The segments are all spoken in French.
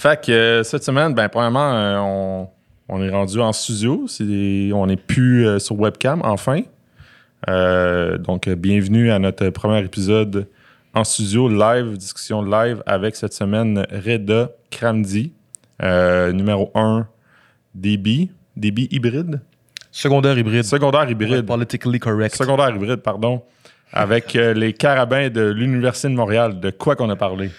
Fait que euh, cette semaine, ben, premièrement, euh, on, on est rendu en studio. On n'est plus euh, sur webcam, enfin. Euh, donc, bienvenue à notre premier épisode en studio, live, discussion live avec cette semaine Reda Kramdi, numéro 1 DB, DB hybride, Secondaire hybride. secondaire hybride, Politically correct. secondaire hybride, pardon, avec les carabins de l'Université de Montréal. De quoi qu'on a parlé?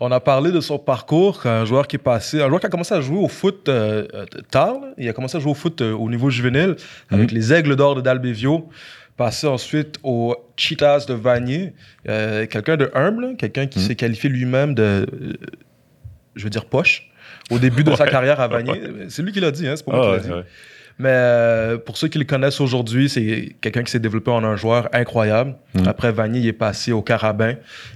On a parlé de son parcours, un joueur qui est passé, un joueur qui a commencé à jouer au foot euh, euh, tard. là. Il a commencé à jouer au foot euh, au niveau juvénile avec les Aigles d'or de Dalbevio. Passé ensuite aux Cheetahs de Vanier. Euh, quelqu'un de humble, quelqu'un qui s'est qualifié lui-même de, je veux dire, poche. Au début de sa carrière à Vanier. C'est lui qui l'a dit, hein, c'est pas moi Ah, qui l'a ouais, dit. ouais. Mais euh, pour ceux qui le connaissent aujourd'hui, c'est quelqu'un qui s'est développé en un joueur incroyable. Mm. Après Vanier, il est passé au Carabin.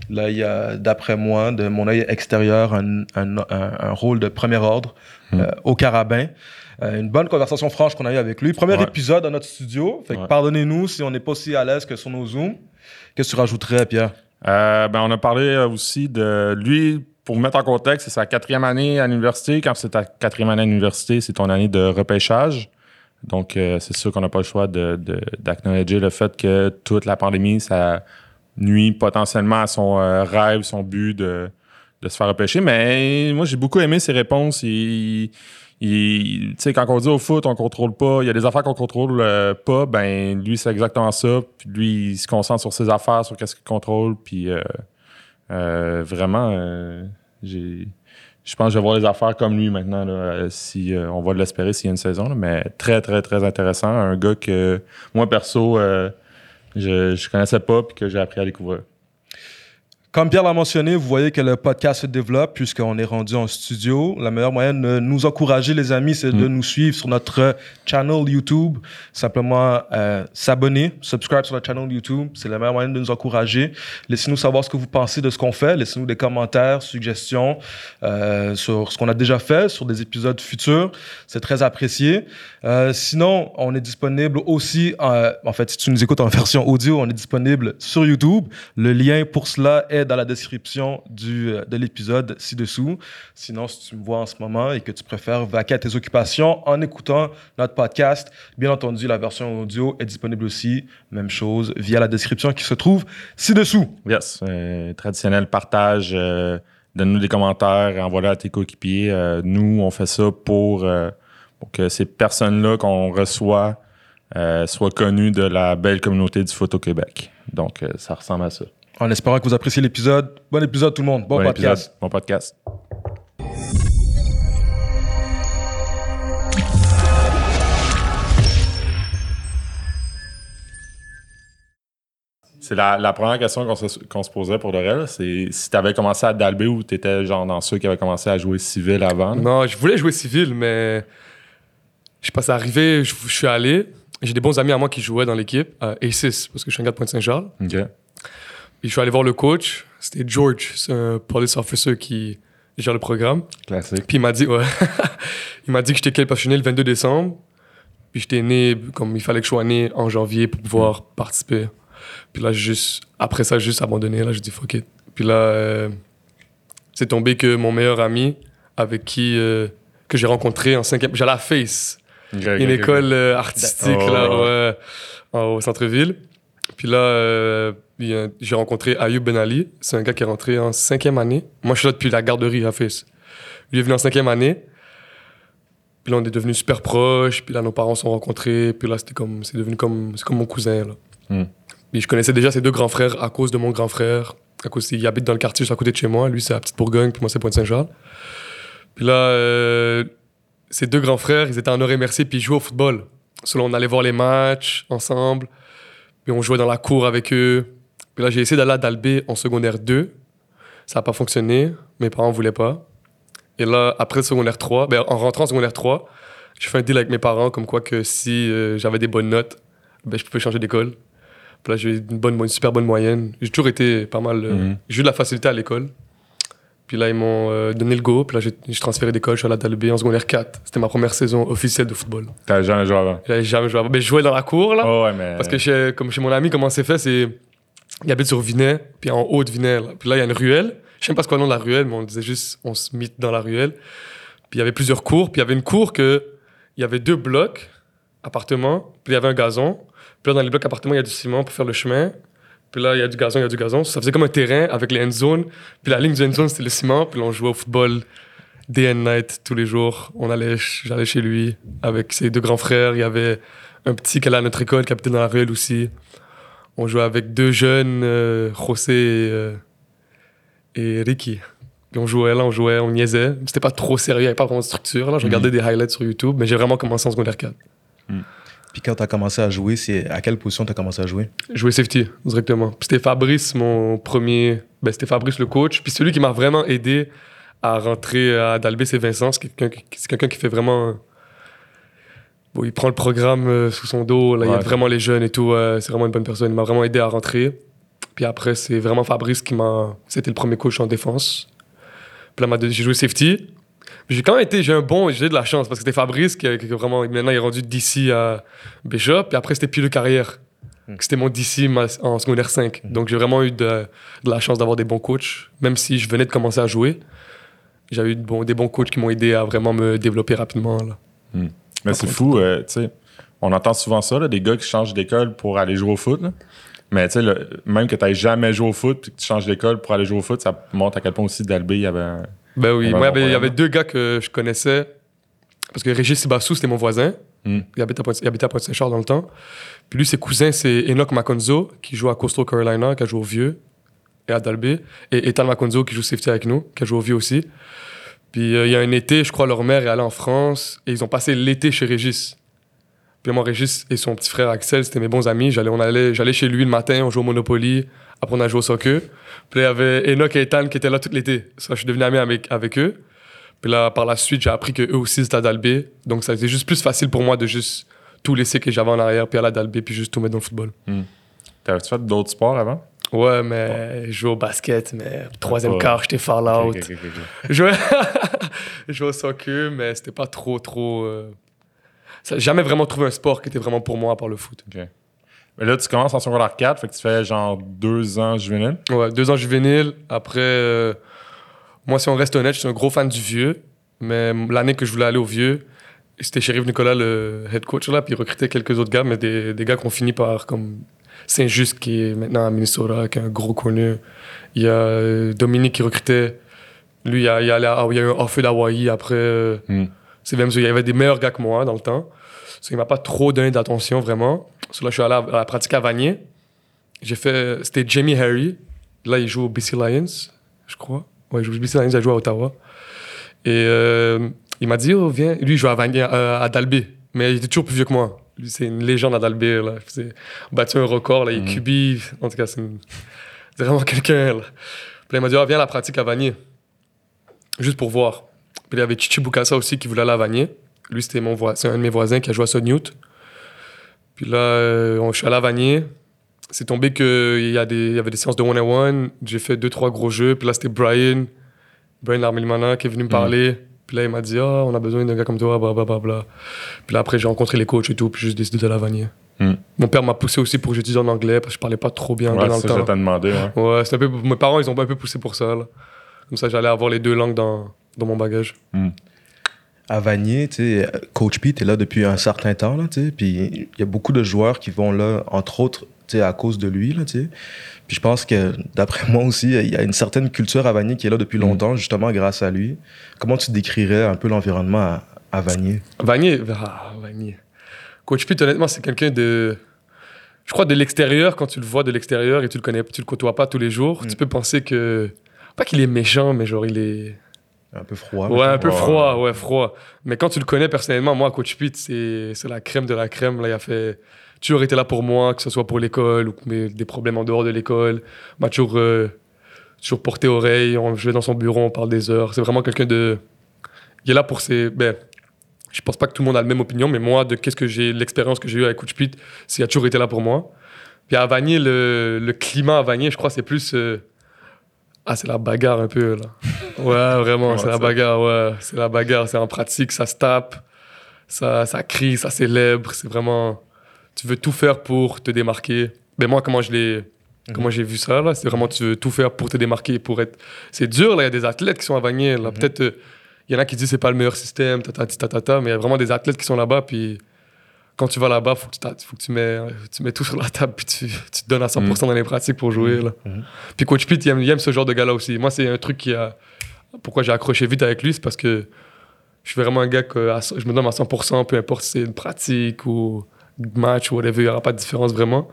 Là, il y a, d'après moi, de mon œil extérieur, un, un- un- un rôle de premier ordre Mm. euh, au Carabin. Euh, une bonne conversation franche qu'on a eue avec lui. Premier Ouais. épisode dans notre studio. Fait que Ouais. pardonnez-nous si on n'est pas aussi à l'aise que sur nos Zooms. Qu'est-ce que tu rajouterais, Pierre? Euh, ben, on a parlé euh, aussi de lui, pour vous mettre en contexte, c'est sa quatrième année à l'université. Quand c'est ta quatrième année à l'université, c'est ton année de repêchage. Donc, euh, c'est sûr qu'on n'a pas le choix de- de- d'acknowledger le fait que toute la pandémie, ça nuit potentiellement à son euh, rêve, son but de, de se faire repêcher. Mais moi, j'ai beaucoup aimé ses réponses. Il, tu sais, quand on dit au foot, on contrôle pas. Il y a des affaires qu'on contrôle euh, pas. Ben, lui, c'est exactement ça. Puis lui, il se concentre sur ses affaires, sur qu'est-ce qu'il contrôle. Puis vraiment, j'ai. Je pense que je vais voir les affaires comme lui maintenant, euh, si euh, on va l'espérer s'il y a une saison. mais très, très, très intéressant. Un gars que moi, perso, euh, je, je connaissais pas puis que j'ai appris à découvrir. Comme Pierre l'a mentionné, vous voyez que le podcast se développe puisqu'on est rendu en studio. La meilleure moyenne de nous encourager, les amis, c'est de nous suivre sur notre channel YouTube. Simplement euh, s'abonner, subscribe sur notre channel YouTube. C'est la meilleure moyenne de nous encourager. Laissez-nous savoir ce que vous pensez de ce qu'on fait. Laissez-nous des commentaires, suggestions euh, sur ce qu'on a déjà fait, sur des épisodes futurs. C'est très apprécié. Euh, sinon, on est disponible aussi, euh, en fait, si tu nous écoutes en version audio, on est disponible sur YouTube. Le lien pour cela est dans la description du, euh, de l'épisode ci-dessous. Sinon, si tu me vois en ce moment et que tu préfères vaquer à tes occupations en écoutant notre podcast, bien entendu, la version audio est disponible aussi. Même chose via la description qui se trouve ci-dessous. Yes. euh, traditionnel partage. euh, Donne-nous des commentaires, envoie-le à tes coéquipiers. Nous, on fait ça pour, que ces personnes-là qu'on reçoit euh, soient connues de la belle communauté du au Québec. Donc, ça ressemble à ça. En espérant que vous appréciez l'épisode. Bon épisode, tout le monde. Bon, Bon podcast. épisode, Bon podcast. C'est la, la première question qu'on se, posait pour de vrai. C'est si tu avais commencé à Dalbé ou tu étais genre dans ceux qui avaient commencé à jouer civil avant. Non, je voulais jouer civil, mais je sais pas, c'est arrivé, je, je suis allé. J'ai des bons amis à moi qui jouaient dans l'équipe, à A6, parce que je suis un gars de Pointe-Saint-Charles. OK. Puis je suis allé voir le coach, c'était George, c'est un police officer qui gère le programme. Classique. Puis il m'a dit, ouais, il m'a dit que j'étais quel passionné le 22 décembre. Puis j'étais né, comme il fallait que je sois né en janvier pour pouvoir participer. Puis là, juste, après ça, juste abandonné. Là, j'ai dit fuck it. Puis là, euh, c'est tombé que mon meilleur ami, avec qui, euh, que j'ai rencontré en cinquième, j'allais à Face, une école euh, artistique Oh, là, au centre-ville. Puis là, euh, il j'ai rencontré Ayoub Ben Ali. C'est un gars qui est rentré en cinquième année. Moi, je suis là depuis la garderie à Face. Lui est venu en cinquième année. Puis là, on est devenus super proches. Puis là, nos parents se sont rencontrés. Puis là, c'était comme, c'est devenu comme, c'est comme mon cousin. Là. Hmm. Puis je connaissais déjà ses deux grands frères à cause de mon grand frère. À cause qu'il habite dans le quartier juste à côté de chez moi. Lui, c'est à Petite Bourgogne. Puis moi, c'est Pointe-Saint-Charles. Puis là, euh, ses deux grands frères, ils étaient en Nord Merci. Puis ils jouaient au football. Selon on allait voir les matchs ensemble. Puis on jouait dans la cour avec eux. Puis là, j'ai essayé d'aller à Dalbé en secondaire 2. Ça n'a pas fonctionné. Mes parents ne voulaient pas. Et là, après le secondaire 3, ben, en rentrant en secondaire 3, j'ai fait un deal avec mes parents comme quoi que si euh, j'avais des bonnes notes, ben, je pouvais changer d'école. Puis là, j'ai eu une, bonne, une super bonne moyenne. J'ai toujours été pas mal. euh, Mhm. J'ai eu de la facilité à l'école. Puis là, ils m'ont euh, donné le go. Puis là, j'ai transféré d'école. Je suis allé à Dalbé en secondaire 4. C'était ma première saison officielle de football. T'as jamais joué avant? J'avais jamais joué avant. Ben, je jouais dans la cour, là. Oh, ouais, mais. Parce que chez, comme chez mon ami, comment c'est fait, c'est. Il habite sur Vinet, puis en haut de Vinet. là. Puis là, il y a une ruelle. Je sais pas ce qu'on nom de la ruelle, mais on disait juste, on se mit dans la ruelle. Puis il y avait plusieurs cours. Puis il y avait une cour que, il y avait deux blocs, appartements. Puis il y avait un gazon. Puis là, dans les blocs appartements, il y a du ciment pour faire le chemin. Puis là, il y a du gazon, il y a du gazon. Ça faisait comme un terrain avec les end zones. Puis la ligne du end zone, c'était le ciment. Puis là, on jouait au football day and night, tous les jours. On allait, j'allais chez lui avec ses deux grands frères. Il y avait un petit qui allait à notre école, qui habitait dans la ruelle aussi. On jouait avec deux jeunes, euh, José et, euh, et Ricky. Puis on jouait là, on jouait, on niaisait. C'était pas trop sérieux, il n'y avait pas vraiment de structure. Là, je regardais des highlights sur YouTube, mais j'ai vraiment commencé en secondaire 4. Puis quand tu as commencé à jouer, c'est à quelle position tu as commencé à jouer? Jouer safety, directement. Puis c'était Fabrice, mon premier. Ben, c'était Fabrice, le coach. Puis celui qui m'a vraiment aidé à rentrer à Dalbé, c'est Vincent. C'est quelqu'un qui, fait vraiment. Bon, il prend le programme euh, sous son dos. Là, Il Ouais. aide vraiment les jeunes et tout. c'est vraiment une bonne personne. Il m'a vraiment aidé à rentrer. Puis après, c'est vraiment Fabrice qui m'a. C'était le premier coach en défense. Puis là, j'ai joué safety. J'ai quand même été, j'ai un bon, j'ai de la chance parce que c'était Fabrice qui, qui vraiment, maintenant il est rendu d'ici à Bishop. Puis après, c'était Pile de carrière. C'était mon DC en secondaire 5. Donc j'ai vraiment eu de, de la chance d'avoir des bons coachs. Même si je venais de commencer à jouer, j'avais eu de des bons coachs qui m'ont aidé à vraiment me développer rapidement. là. Mais c'est fou, euh, tu sais. On entend souvent ça, là, des gars qui changent d'école pour aller jouer au foot. là. Mais tu sais, même que tu n'aies jamais joué au foot puis que tu changes d'école pour aller jouer au foot, ça montre à quel point aussi Dalbé, il y avait. un- Ben oui, Ouais, moi, il y avait- il y avait deux gars que je connaissais. Parce que Régis Sibassou, c'était mon voisin. Hmm. Il, habitait à Pointe- il habitait à Pointe-Saint-Charles dans le temps. Puis lui, ses cousins, c'est Enoch Maconzo, qui joue à Coastal Carolina, qui a joué au Vieux, et à Dalby. Et Ethan Maconzo, qui joue safety avec nous, qui a joué au Vieux aussi. Puis euh, il y a un été, je crois, leur mère est allée en France, et ils ont passé l'été chez Régis. Puis moi, Régis et son petit frère Axel, c'était mes bons amis. J'allais, on allait, j'allais chez lui le matin, on jouait au Monopoly. Après, on a joué au soccer. Puis là, il y avait Enoch et Ethan qui étaient là tout l'été. Ça, je suis devenu ami avec, avec eux. Puis là, par la suite, j'ai appris qu'eux aussi, c'était à Dalbé. Donc, ça a été juste plus facile pour moi de juste tout laisser que j'avais en arrière, puis aller à Dalbé, puis juste tout mettre dans le football. T'avais-tu fait d'autres sports avant? Ouais, mais je jouais au basket, mais troisième Ouais. quart, j'étais far out. Ok, ok, ok, ok. Je jouais... je jouais au soccer, mais c'était pas trop, trop... euh, ça- J'ai jamais vraiment trouvé un sport qui était vraiment pour moi, à part le foot. Mais là, tu commences en secondaire 4, fait que tu fais genre deux ans juvénile. Ouais, deux ans juvénile. Après, euh, moi, si on reste honnête, je suis un gros fan du vieux. Mais l'année que je voulais aller au vieux, c'était Sheriff Nicolas, le head coach, là, puis il recrutait quelques autres gars, mais des, des gars qui ont fini par, comme Saint-Just, qui est maintenant à Minnesota, qui est un gros connu. Il y a euh, Dominique qui recrutait. Lui, il y a, il y a, allé à- il y a eu un off d'Hawaï après. euh, Hmm. C'est même il y avait des meilleurs gars que moi dans le temps. Ça, il m'a pas trop donné d'attention, vraiment. So, là, je suis allé à, à la pratique à Vanier. J'ai fait. C'était Jamie Harry. Là, il joue au BC Lions, je crois. Ouais, il joue au BC Lions, il a joué à Ottawa. Et euh, il m'a dit, oh, viens. Lui, il joue à Vanier, euh, à Dalby. Mais il était toujours plus vieux que moi. Lui, c'est une légende à Dalby. Là. Il faisait- battu un record. Là. Il QB. En tout cas, c'est une- c'est vraiment quelqu'un. Puis là, il m'a dit, oh, viens à la pratique à Vanier. Juste pour voir. Puis il y avait Chichi Bukasa aussi qui voulait aller à Vanier. Lui, c'était mon voi- c'est un de mes voisins qui a joué à Sonute. Puis là, euh, je suis allé à Vanier. C'est tombé qu'il y, a des- il y avait des séances de one-on-one. J'ai fait deux, trois gros jeux. Puis là, c'était Brian, Brian Larmilimana qui est venu me parler. Puis là, il m'a dit Ah, on a besoin d'un gars comme toi, blablabla. Bla, bla. Puis là, après, j'ai rencontré les coachs et tout. Puis j'ai décidé d'aller à Vanier. Hmm. Mon père m'a poussé aussi pour que j'étudie en anglais parce que je parlais pas trop bien Ouais, dans c'est le ça je temps. t'ai demandé. Ouais. Ouais, un peu, mes parents, ils ont un peu poussé pour ça. Là. Comme ça, j'allais avoir les deux langues dans, dans mon bagage. À Vanier, tu sais, Coach Pete est là depuis un certain temps, là, tu sais, puis il y a beaucoup de joueurs qui vont là, entre autres, tu sais, à cause de lui, là, tu sais. Puis je pense que, d'après moi aussi, il y a une certaine culture à Vanier qui est là depuis longtemps, justement, grâce à lui. Comment tu décrirais un peu l'environnement à, à Vanier? Vanier, ah, Vanier. Coach Pete, honnêtement, c'est quelqu'un de. Je crois de l'extérieur, quand tu le vois de l'extérieur et tu le connais, tu le côtoies pas tous les jours, Mm. tu peux penser que. Pas qu'il est méchant, mais genre il est. Un peu froid. Ouais, un peu froid, ouais, froid. Mais quand tu le connais personnellement, moi, Coach Pete, c'est c'est la crème de la crème. Là, il a fait. Toujours été là pour moi, que ce soit pour l'école ou mais des problèmes en dehors de l'école. M'a toujours, euh, toujours porté oreille. On, je vais dans son bureau, on parle des heures. C'est vraiment quelqu'un de. Il est là pour ses. Ben, je pense pas que tout le monde a la même opinion, mais moi, de qu'est-ce que j'ai, l'expérience que j'ai eue avec Coach Pete, c'est qu'il a toujours été là pour moi. Puis à Vanier, le, le climat à Vanier, je crois, c'est plus. euh, Ah, c'est la bagarre un peu, là. Ouais, vraiment, c'est la bagarre, ouais. C'est la bagarre, c'est en pratique, ça se tape, ça, ça crie, ça célèbre. C'est vraiment. Tu veux tout faire pour te démarquer. Mais moi, comment je l'ai. Comment j'ai vu ça, là. C'est vraiment, tu veux tout faire pour te démarquer, pour être. C'est dur, là. Il y a des athlètes qui sont à Vanier, là. Peut-être, euh, il y en a qui disent c'est pas le meilleur système, tatati, tatata, mais il y a vraiment des athlètes qui sont là-bas, puis quand tu vas là-bas, faut que tu, faut que tu mets, tu mets tout sur la table, puis tu, tu te donnes à 100% dans les pratiques pour jouer, là. Mhm. Puis Coach Pete, il aime, il aime ce genre de gars-là aussi. Moi, c'est un truc qui a. Pourquoi j'ai accroché vite avec lui, c'est parce que je suis vraiment un gars que à- je me donne à 100%, peu importe si c'est une pratique ou match ou whatever, il n'y aura pas de différence vraiment.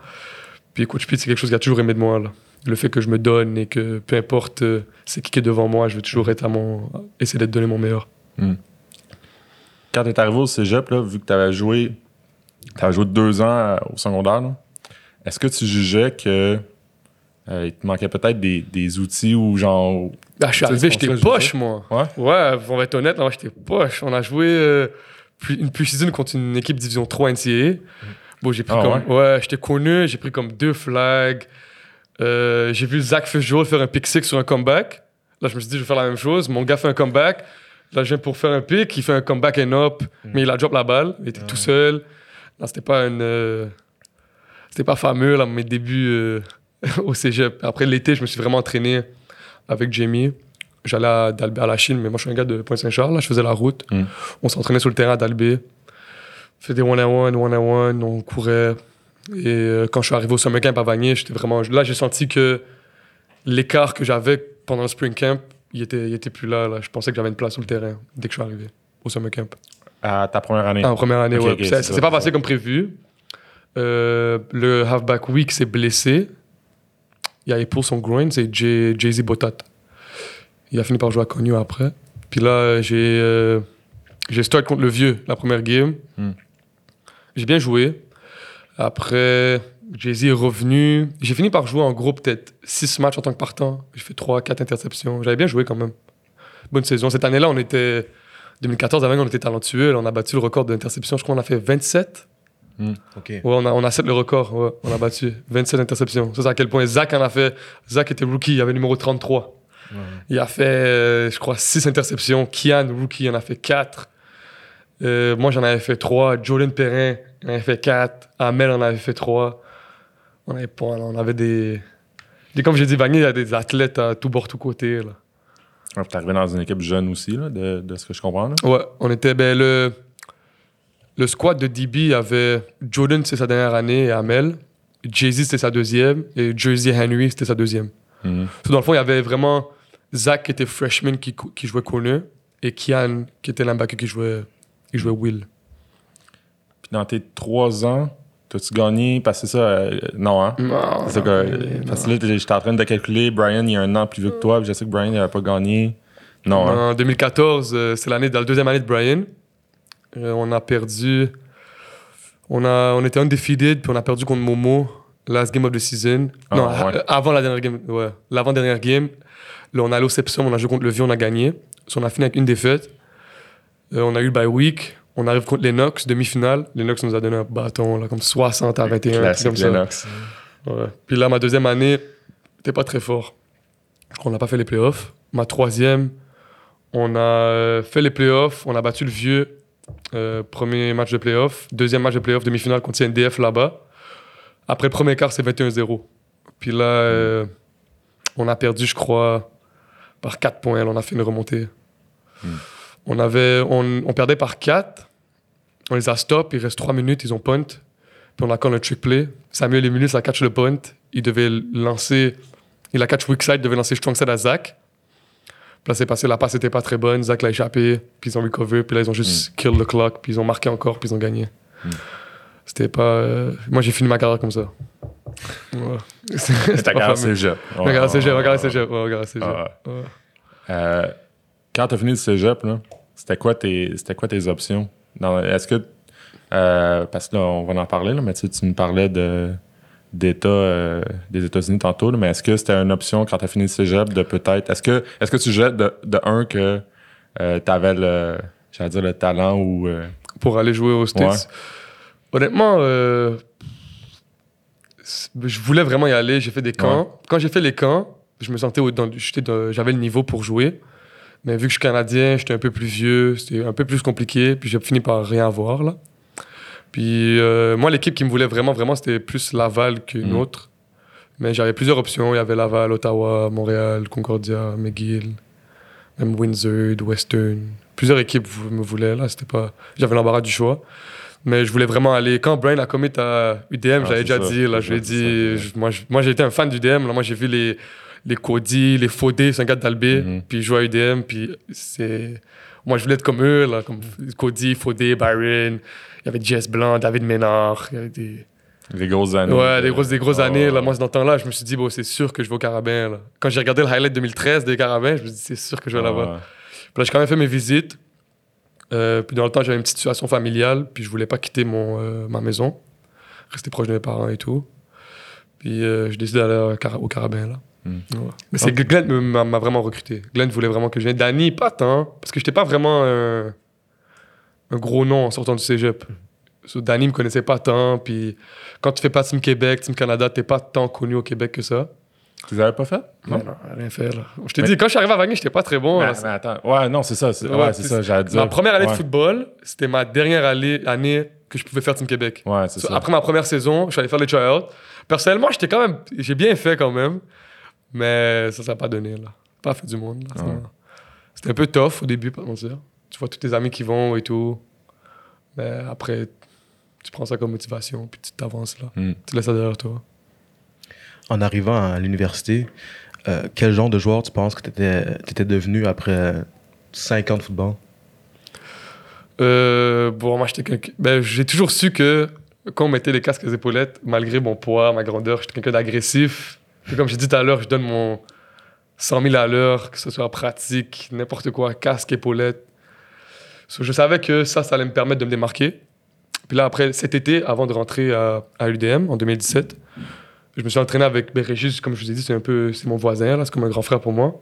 Puis Coach Pete, c'est quelque chose qu'il a toujours aimé de moi. Là. Le fait que je me donne et que peu importe euh, c'est qui qui est devant moi, je vais toujours être à mon. essayer d'être donné mon meilleur. Quand tu es arrivé au cégep, là, vu que tu avais joué, t'avais joué deux ans euh, au secondaire, est-ce que tu jugeais que euh, il te manquait peut-être des, des outils ou genre. Ah, je suis Tu arrivé, j'étais poche, moi. Ouais? Ouais, on va être honnête, moi, j'étais poche. On a joué euh, plus- une contre une équipe division 3 NCAA. Bon, j'ai pris Ah comme. Ouais, j'étais connu, j'ai pris comme deux flags. Euh, j'ai vu Zach Fitzgerald faire un pick six sur un comeback. Là, je me suis dit, je vais faire la même chose. Mon gars fait un comeback. Là, je viens pour faire un pick. Il fait un comeback and up, mais il a drop la balle. Il était tout seul. Là, c'était pas une. euh, C'était pas fameux, là, mes débuts euh, au cégep. Après l'été, je me suis vraiment entraîné avec Jamie. J'allais à, d'Albé à la Chine, mais moi, je suis un gars de Pointe-Saint-Charles. Là, je faisais la route. Mm. On s'entraînait sur le terrain d'Albé. On faisait des one-on-one, one-on-one, on courait. Et euh, quand je suis arrivé au summer camp à Vanier, j'étais vraiment. Là, j'ai senti que l'écart que j'avais pendant le spring camp, il était, il était plus là, là. Je pensais que j'avais une place sur le terrain dès que je suis arrivé au summer camp. À ta première année. En première année, Ok, ouais. ok, Puis c'est s'est pas c'est passé comme prévu. Euh, le halfback week s'est blessé. Il a épaulé son groin, c'est Jay- Jay-Z Botat. Il a fini par jouer à Cogno après. Puis là, j'ai euh, j'ai start contre le vieux, la première game. Hmm. J'ai bien joué. Après, Jay-Z est revenu. J'ai fini par jouer en gros peut-être 6 matchs en tant que partant. J'ai fait 3, 4 interceptions. J'avais bien joué quand même. Bonne saison. Cette année-là, on était. 2014, avant, on était talentueux. Là, on a battu le record d'interceptions. Je crois qu'on a fait 27. Ok. Ouais, on a, on a 7 le record. Ouais, on a battu 27 interceptions. Ça, c'est à quel point Zach en a fait. Zach était rookie, il avait le numéro 33. Il a fait, euh, je crois, 6 interceptions. Kian, rookie, en a fait 4. Euh, moi, j'en avais fait 3. Jordan Perrin en avait fait 4. Amel en avait fait 3. On avait, pas, on avait des. des- Comme j'ai dit, Vanier, il y a des athlètes à tout bord, tout côté. Là. Puis T'es arrivé dans une équipe jeune aussi, là, de, de ce que je comprends. Là. Ouais, on était. Ben, le, le squad de DB avait Jordan, c'était sa dernière année, et Amel. Jay-Z, c'était sa deuxième. Et Jersey Henry, c'était sa deuxième. Mhm. Dans le fond, il y avait vraiment Zach qui était freshman qui jouait corner et Kian qui était linebacker qui jouait, qui jouait Will. Puis dans tes trois ans, t'as-tu gagné? Parce que c'est ça, euh, non, hein? Non, C'est que, parce que là, j'étais en train de calculer. Brian, il y a un an plus vieux que toi. puis Je sais que Brian, il n'avait pas gagné. Non, hein? En 2014, euh, c'est l'année, dans la deuxième année de Brian. Euh, on a perdu. On, a, on était undefeated, puis on a perdu contre Momo, last game of the season. Ah, non, ouais. euh, avant la dernière game. Ouais, l'avant-dernière game. Là, on est allé au Sepsum, on a joué contre le Vieux, on a gagné. So, on a fini avec une défaite. Euh, on a eu le bye week. On arrive contre Lennox, demi-finale. Lennox nous a donné un bâton, là, comme 60 à 21. un truc Classique comme ça. Lennox. Ouais. Puis là, ma deuxième année, c'était pas très fort. Je crois qu'on n'a pas fait les playoffs. Ma troisième, on a euh, fait les playoffs. On a battu le vieux. euh, premier match de playoff. Deuxième match de playoff, demi-finale contre CNDF là-bas. Après le premier quart, c'est 21-0. Puis là, euh, on a perdu, je crois, par 4 points. Là, on a fait une remontée. On, avait, on, on perdait par 4. On les a stop. Il reste 3 minutes. Ils ont punt. Puis on a encore le trick play. Samuel Emilus a catch le punt. Il devait lancer. Il a catch weak side, il devait lancer strong side à Zach. Puis là, c'est passé. La passe était pas très bonne. Zach l'a échappé. Puis ils ont recover. Puis là, ils ont juste kill the clock. Puis ils ont marqué encore. Puis ils ont gagné. C'était pas. euh, Moi, j'ai fini ma carrière comme ça. Ouais. T'as pas gagné fameux. cégep. Regarde Ouais. cégep. Ouais, regarde cégep. Ouais. Euh, quand tu as fini le cégep, là, c'était quoi tes, c'était quoi tes options? Est-ce que. euh, parce que là, on va en parler, là, mais tu sais, tu nous parlais de, d'État, euh, des États-Unis tantôt, là, mais est-ce que c'était une option quand tu as fini le cégep de peut-être. Est-ce que, est-ce que tu jettes de, de un que tu avais le. J'allais dire le talent ou. euh, pour aller jouer aux States? Honnêtement, euh, je voulais vraiment y aller. J'ai fait des camps. Quand j'ai fait les camps, je me sentais j'avais le niveau pour jouer. Mais vu que je suis canadien, j'étais un peu plus vieux, c'était un peu plus compliqué. Puis j'ai fini par rien avoir là. Puis euh, moi, l'équipe qui me voulait vraiment, vraiment, c'était plus Laval qu'une Mm. autre. Mais j'avais plusieurs options. Il y avait Laval, Ottawa, Montréal, Concordia, McGill, même Windsor, Western. Plusieurs équipes me voulaient là. C'était pas. J'avais l'embarras du choix. Mais je voulais vraiment aller. Quand Brian a commit à UDM, Ah, j'avais déjà ça. dit. Là, je lui ai dit. moi, j'ai été un fan d'UDM. Là, moi, j'ai vu les les Cody, les Faudé, c'est un gars d'Albé. Mhm. Puis il jouait à UDM. Puis c'est. Moi, je voulais être comme eux, là, comme Cody, Faudé, Byron. Il y avait Jess Blanc, David Ménard. Il y avait des. Les grosses années. Ouais, des grosses, des grosses Ah, années. Là. Moi, dans ce temps-là, je me suis dit, bon, c'est sûr que je vais au Carabin. Là. Quand j'ai regardé le highlight 2013 des Carabins, je me suis dit, c'est sûr que je vais là-bas. Ouais. Puis là, j'ai quand même fait mes visites. Euh, puis dans le temps, j'avais une petite situation familiale. Puis je voulais pas quitter mon, euh, ma maison. Rester proche de mes parents et tout. Puis euh, j'ai décidé d'aller au, Cara- au Carabin, là. Mm. Ouais. Mais c'est que Glenn m'a vraiment recruté. Glenn voulait vraiment que je vienne. Danny, pas tant. Parce que j'étais pas vraiment un, un gros nom en sortant du cégep. So, Danny me connaissait pas tant. Puis quand tu fais pas Team Québec, Team Canada, t'es pas tant connu au Québec que ça. Tu les avais pas fait? Non, non, rien fait, là. Je t'ai Mais- dit, quand je suis arrivé à Wagner, j'étais pas très bon. Mais, là. mais attends. Ouais, non, c'est ça. C'est Ouais, ça, j'allais dire. Ma première année Ouais. de football, c'était ma dernière année, année que je pouvais faire Team Québec. Ouais, c'est So, ça. Après ma première saison, je suis allé faire les tryouts. Personnellement, j'étais quand même. J'ai bien fait quand même. Mais ça, ça n'a pas donné, là. Pas fait du monde, là. Ouais. C'était un peu tough au début, pas mentir. Tu vois tous tes amis qui vont et tout. Mais après, tu prends ça comme motivation, puis tu t'avances, là. Mm. Tu laisses ça derrière toi. En arrivant à l'université, euh, quel genre de joueur tu penses que tu étais, devenu après 5 ans de football? Euh, bon, moi, j'étais. Ben, j'ai toujours su que quand on mettait les casques aux épaulettes, malgré mon poids, ma grandeur, j'étais quelqu'un d'agressif. Puis comme j'ai dit tout à l'heure, je donne mon 100 000 à l'heure, que ce soit pratique, n'importe quoi, casque, épaulettes. So, je savais que ça, ça allait me permettre de me démarquer. Puis là, après, cet été, avant de rentrer à, à l'UDM en 2017, je me suis entraîné avec Régis, comme je vous ai dit, c'est un peu, c'est mon voisin, là, c'est comme un grand frère pour moi.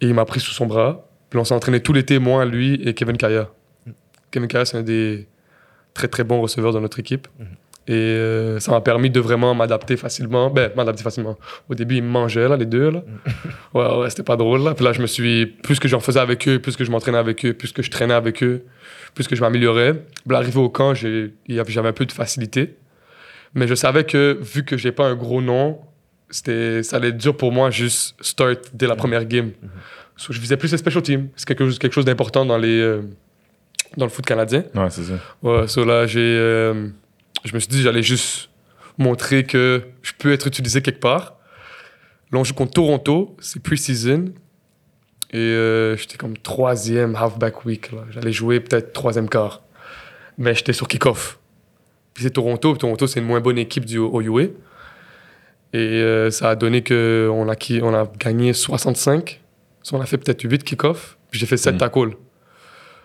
Et il m'a pris sous son bras. Puis on s'est entraîné tout l'été, moi, lui et Kevin Kaya. Kevin Kaya, c'est un des très très bons receveurs de notre équipe. Et euh, ça m'a permis de vraiment m'adapter facilement. Ben, m'adapter facilement. Au début, ils me mangeaient, là, les deux. Là. Ouais, ouais, c'était pas drôle. Là. Puis là, je me suis. Plus que j'en faisais avec eux, plus que je m'entraînais avec eux, plus que je traînais avec eux, plus que je m'améliorais. Puis arrivé au camp, j'avais un peu de facilité. Mais je savais que, vu que j'ai pas un gros nom, c'était, ça allait être dur pour moi juste start dès la première game. So, je visais plus les special teams. C'est quelque chose, quelque chose d'important dans, les, euh, dans le foot canadien. Ouais, c'est ça. Ouais, so là, j'ai, euh, je me suis dit j'allais juste montrer que je peux être utilisé quelque part. Là, on joue contre Toronto, c'est pre-season. Et euh, j'étais comme troisième halfback week. là. J'allais jouer peut-être troisième quart. Mais j'étais sur kick-off. Puis c'est Toronto. puis Toronto, c'est une moins bonne équipe du OUA. Et euh, ça a donné qu'on a, on a gagné 65. So, on a fait peut-être 8 kick-off. Puis j'ai fait 7 Mm. tackles.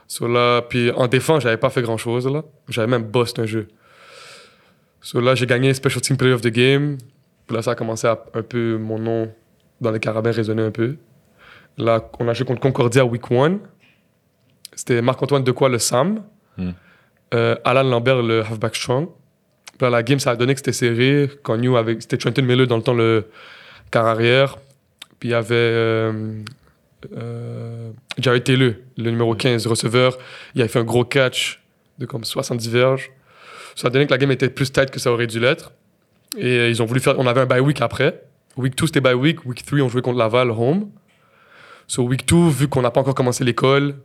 So là, puis en défense, j'avais pas fait grand-chose. J'avais même bossed un jeu. So là, j'ai gagné Special Team Player of the Game. Puis là, ça a commencé à un peu, mon nom dans les carabins résonner un peu. Là, on a joué contre Concordia Week 1. C'était Marc-Antoine Decoy, le Sam. Hmm. Euh, Alan Lambert, le halfback strong. Puis là, la game, ça a donné que c'était serré. Quand New avec, c'était Trenton Miller dans le temps, le quart arrière. Puis il y avait euh, euh, Jared Taylor, le numéro 15, receveur. Il avait fait un gros catch de comme 70 verges. Ça a donné que la game était plus tight que ça aurait dû l'être. Et euh, ils ont voulu faire. On avait un bye week après. Week 2, c'était bye week. Week 3, on jouait contre Laval home. So, week 2, vu qu'on n'a pas encore commencé l'école,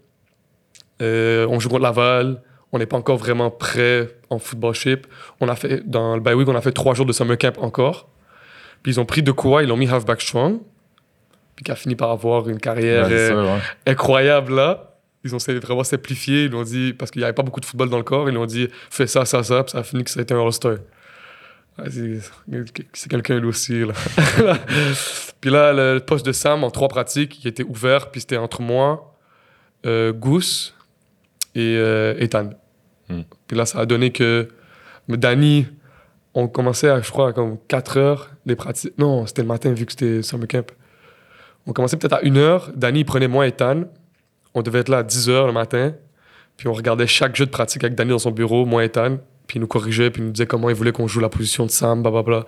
euh, on joue contre Laval. On n'est pas encore vraiment prêt en football ship. On a fait, dans le bye week, on a fait trois jours de summer camp encore. Puis ils ont pris de quoi Ils l'ont mis halfback strong. Puis qui a fini par avoir une carrière Ouais, euh, ça, ouais. incroyable là. Ils ont vraiment simplifié. Ils l'ont dit, parce qu'il n'y avait pas beaucoup de football dans le corps, ils l'ont dit, fais ça, ça, ça. Puis ça a fini que ça a été un. Ouais, c'est- quelqu'un lui aussi. Là. puis là, le poste de Sam en trois pratiques, il était ouvert. Puis c'était entre moi, euh, Goose et euh, Ethan. Hmm. Puis là, ça a donné que Danny, on commençait à, je crois, à comme 4 heures les pratiques. Non, c'était le matin vu que c'était summer camp. On commençait peut-être à 1 heure. Danny, il prenait moi et Ethan. On devait être là à 10 heures le matin. Puis on regardait chaque jeu de pratique avec Danny dans son bureau, moi et Ethan. Puis il nous corrigeait, puis il nous disait comment il voulait qu'on joue la position de Sam, blablabla.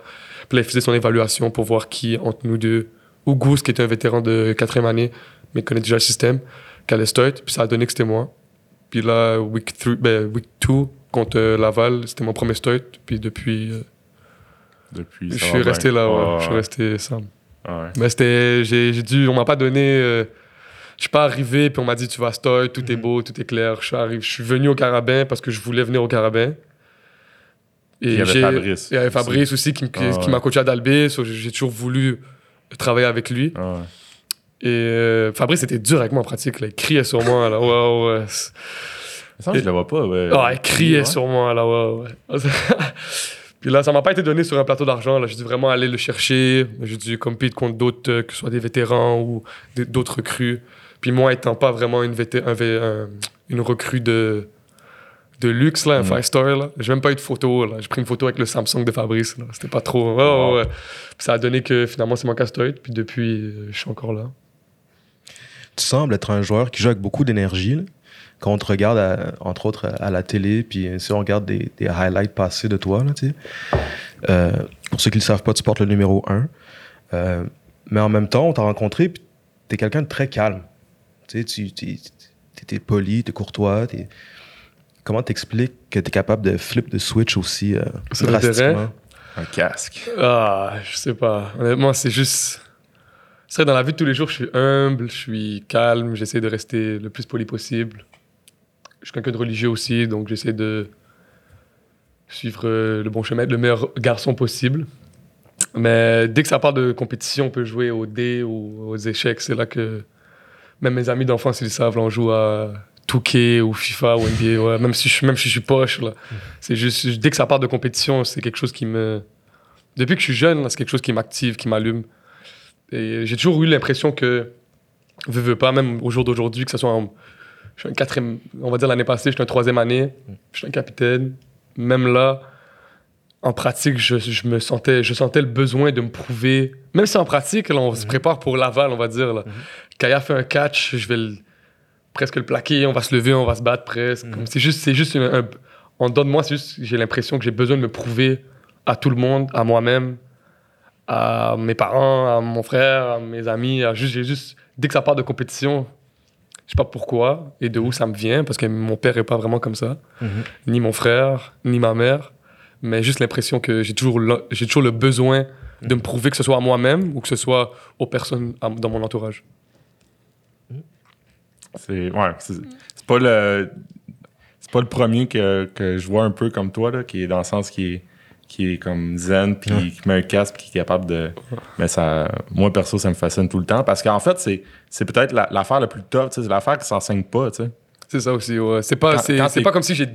Puis là, il faisait son évaluation pour voir qui, entre nous deux, ou Goose, qui était un vétéran de quatrième année, mais connaît déjà le système, qui allait start. Puis ça a donné que c'était moi. Puis là, week 3, ben, week 2 contre euh, Laval, c'était mon premier start. Puis depuis, euh, depuis. Je suis resté bien. là, ouais. Je suis resté Sam. Ouais. Mais c'était. J'ai j'ai dû. On m'a pas donné. euh, je suis pas arrivé, puis on m'a dit tu vas start, tout est Mhm. beau, tout est clair. Je suis, arrivé, je suis venu au Carabin parce que je voulais venir au Carabin. il y avait Fabrice Il y avait. Fabrice aussi qui, m- qui- Ah qui ouais. m'a coaché à Dalbé. j'ai toujours voulu travailler avec lui. Ouais. Et euh, Fabrice était dur avec moi en pratique. Là. Il criait sur moi. Là. Ouais, ouais. Ça, je le vois pas. Ouais. Ah, il criait Ouais. sur moi. Là, ouais. Puis là, ça m'a pas été donné sur un plateau d'argent. J'ai dû vraiment aller le chercher. J'ai dû compete contre d'autres, euh, que ce soit des vétérans ou d'autres recrues. Puis moi, étant pas vraiment une, un une recrue de, de luxe, là, un Mm. five star, là. j'ai même pas eu de photo. là. J'ai pris une photo avec le Samsung de Fabrice. là. C'était pas trop. Wow. ouais. Puis ça a donné que finalement, c'est mon casse-tête. Puis depuis, euh, je suis encore là. Tu sembles être un joueur qui joue avec beaucoup d'énergie. là. Quand on te regarde, à- entre autres, à la télé, puis si on regarde des, des highlights passés de toi, là. Euh, pour ceux qui ne le savent pas, tu portes le numéro 1. mais en même temps, on t'a rencontré, puis tu es quelqu'un de très calme. Tu sais, tu tu- t'es poli, tu es courtois. t'es- Comment t'expliques que tu es capable de flip de switch aussi euh, drastiquement? Un casque. Ah, je sais pas. Honnêtement, c'est juste. C'est vrai, dans la vie de tous les jours, je suis humble, je suis calme, j'essaie de rester le plus poli possible. Je suis quelqu'un de religieux aussi, donc j'essaie de suivre euh, le bon chemin, être le meilleur garçon possible. Mais dès que ça parle de compétition, on peut jouer au dés ou aux échecs. C'est là que même mes amis d'enfance, ils savent, là, on joue à 2K ou FIFA ou NBA. Même, si je, même si je suis poche, dès que ça parle de compétition, c'est quelque chose qui me. Depuis que je suis jeune, c'est quelque chose qui m'active, qui m'allume. Et j'ai toujours eu l'impression que, veux, veux pas, même au jour d'aujourd'hui, que ce soit en. Je suis un quatrième, on va dire l'année passée, j'étais un troisième année, je suis un capitaine. Même là, en pratique, je, je me sentais, je sentais le besoin de me prouver. Même si en pratique, là, on se prépare pour Laval, on va dire. Là. Kaya fait un catch, je vais le- presque le plaquer, on va se lever, on va se battre presque. Mhm. C'est juste, c'est juste un, un- en dedans de moi, c'est juste, j'ai l'impression que j'ai besoin de me prouver à tout le monde, à moi-même, à mes parents, à mon frère, à mes amis. À juste, juste, dès que ça part de compétition, je sais pas pourquoi et de où ça me vient, parce que mon père est pas vraiment comme ça, Mhm. ni mon frère, ni ma mère, mais juste l'impression que j'ai toujours, le- j'ai toujours le besoin de me prouver que ce soit à moi-même ou que ce soit aux personnes à- dans mon entourage. C'est ouais, c'est pas le c'est pas le premier que, que je vois un peu comme toi là, qui est dans le sens qui est qui est comme zen puis Ouais. qui met un casque puis qui est capable de mais ça moi perso ça me fascine tout le temps parce qu'en fait c'est c'est peut-être la- l'affaire la plus top, c'est l'affaire qui s'enseigne pas, tu sais. C'est ça aussi, ouais. C'est pas, c'est, pas comme si j'ai,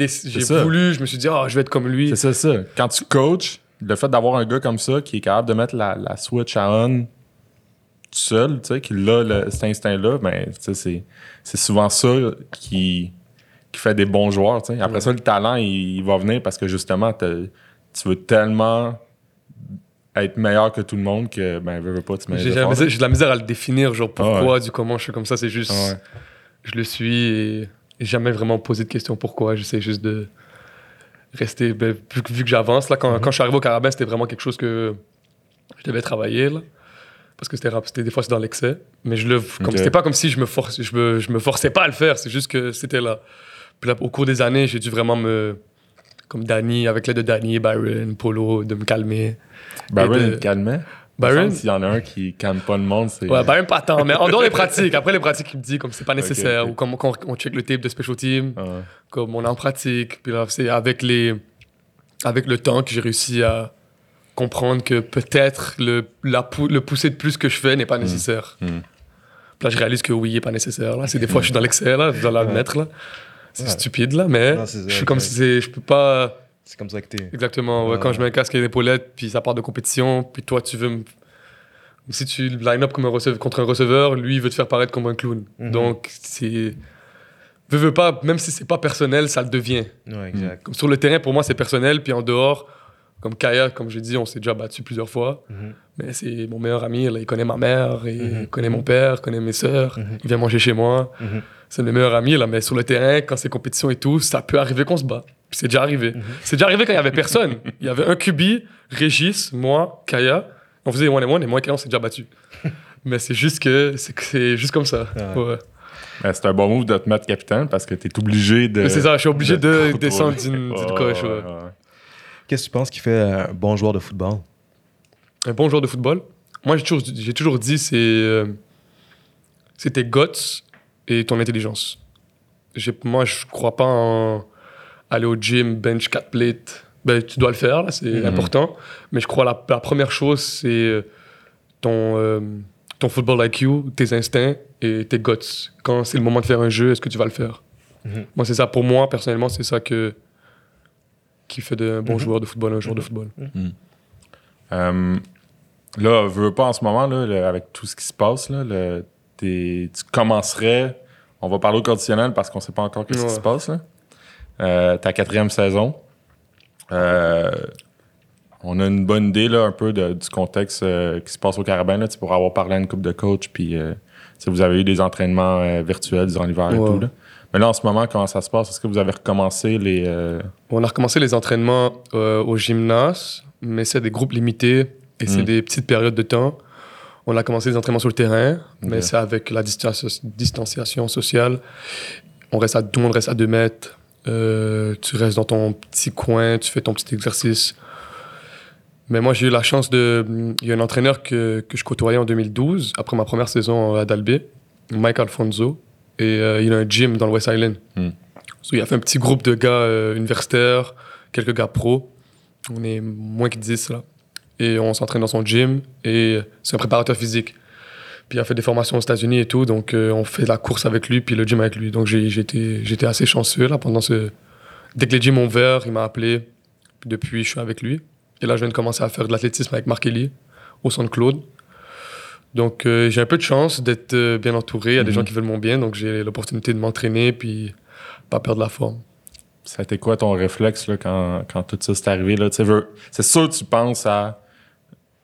voulu, je me suis dit, ah, je vais être comme lui. C'est ça ça. Quand tu coaches, le fait d'avoir un gars comme ça qui est capable de mettre la, la switch à on tout seul, tu sais, qui a le- cet instinct-là, ben, c'est, souvent ça qui, qui fait des bons joueurs, tu sais. Après Ouais. ça, le talent, il, il va venir parce que justement, tu veux tellement être meilleur que tout le monde que, ben, veux, veux pas, tu J'ai, de la misère à le définir, genre pourquoi, Ah du comment je suis comme ça. C'est juste, Ah ouais. je le suis et jamais vraiment posé de questions pourquoi. J'essaie juste de rester, ben, vu, que- vu que j'avance. Là, quand, Mhm. quand je suis arrivé au Carabin, c'était vraiment quelque chose que je devais travailler, là. Parce que c'était, des fois c'est dans l'excès. Mais je le, comme, c'était pas comme si je me, force, je, me, je me forçais pas à le faire, c'est juste que c'était là. Puis là, au cours des années, j'ai dû vraiment me. Comme Danny, avec l'aide de Danny, Byron, Polo, de me calmer. Byron, de- il te calmait? Byron? S'il y en a un qui calme pas le monde, c'est. Ouais, Byron, pas tant, mais en dehors des pratiques. Après les pratiques, il me dit comme c'est pas nécessaire, ou comme quand on check le tape de special team, Ah comme on est en pratique. Puis là, c'est avec, les, avec le temps que j'ai réussi à comprendre que peut-être le, la pou- le pousser de plus que je fais n'est pas nécessaire. Mm. Puis là, je réalise que oui, il n'est pas nécessaire. Là. C'est des fois, je suis dans l'excès, là, je dois l'admettre. Là. C'est Ouais. stupide, là, mais Non, je suis comme si c'est- je peux pas. C'est comme ça que t'es. Exactement. ouais. Quand je mets un casque et une épaulette, puis ça part de compétition, puis toi, tu veux me. Si tu line up comme un receveur, contre un receveur, lui, il veut te faire paraître comme un clown. Mhm. Donc, c'est. Veux, veux pas, même si c'est pas personnel, ça le devient. Ouais, exact. Comme sur le terrain, pour moi, c'est personnel, puis en dehors, comme Kaya, comme j'ai dit, on s'est déjà battu plusieurs fois. Mhm. Mais c'est mon meilleur ami, là, il connaît ma mère, il Mhm. connaît mon père, connaît mes sœurs, il vient manger chez moi. C'est mes meilleurs amis, là, mais sur le terrain, quand c'est compétition et tout, ça peut arriver qu'on se bat. Puis C'est déjà arrivé. Mhm. C'est déjà arrivé quand il y avait personne. Il y avait un QB, Régis, moi, Kaya. On faisait one and one et moi et Kaya, on s'est déjà battu. mais c'est juste que c'est que c'est juste comme ça. Ah Ouais. Ben, c'est un bon move de te mettre capitaine parce que t'es obligé de. C'est ça, je suis obligé de descendre d'une coche. ouais, ouais. ouais. Qu'est-ce que tu penses qui fait un bon joueur de football? un bon joueur de football, moi, j'ai toujours, j'ai toujours dit, c'est, euh, c'est tes guts et ton intelligence. J'ai, moi, je crois pas en aller au gym, bench 4 plates. Ben, tu dois le faire, c'est Mhm. important. Mais je crois la, la première chose, c'est euh, ton, euh, ton football IQ, tes instincts et tes guts. Quand c'est le moment de faire un jeu, est-ce que tu vas le faire? Mhm. Moi, c'est ça. Pour moi, personnellement, c'est ça que, qui fait d'un bon Mhm. joueur de football un joueur de football. Euh, là, veux pas en ce moment, là, le- avec tout ce qui se passe, là, le- tu commencerais. On va parler au conditionnel parce qu'on sait pas encore ce qui se passe. Là. Euh, ta quatrième saison. Euh, on a une bonne idée là, un peu de- du contexte euh, qui se passe au Carabin. Là, tu pourras avoir parlé à une couple de coach, puis sais, vous avez eu des entraînements virtuels durant l'hiver et tout. Là. Mais là, en ce moment, comment ça se passe? Est-ce que vous avez recommencé les. On a recommencé les entraînements au gymnase, mais c'est des groupes limités et c'est Mm. des petites périodes de temps. On a commencé les entraînements sur le terrain, mais c'est avec la distanci- distanciation sociale. On reste à, tout le monde reste à deux mètres. Euh, tu restes dans ton petit coin, tu fais ton petit exercice. Mais moi, j'ai eu la chance de. Il y a un entraîneur que, que je côtoyais en 2012, après ma première saison à Dalbé, Mike Alfonso. Et euh, il a un gym dans le West Island. Hmm. So, il a fait un petit groupe de gars euh, universitaires, quelques gars pros. On est moins que 10 là. Et on s'entraîne dans son gym. Et c'est un préparateur physique. Puis il a fait des formations aux États-Unis et tout. Donc euh, on fait la course avec lui, puis le gym avec lui. Donc j'ai- j'étais assez chanceux là pendant ce. Dès que les gyms ont ouvert, il m'a appelé. Puis depuis, je suis avec lui. Et là, je viens de commencer à faire de l'athlétisme avec Marc Elie au Centre Claude. Donc euh, j'ai un peu de chance d'être euh, bien entouré. Il y a des Mhm. gens qui veulent mon bien. Donc j'ai l'opportunité de m'entraîner, puis pas perdre la forme. Ça a été quoi ton réflexe là, quand, quand tout ça s'est arrivé? C'est sûr que tu penses à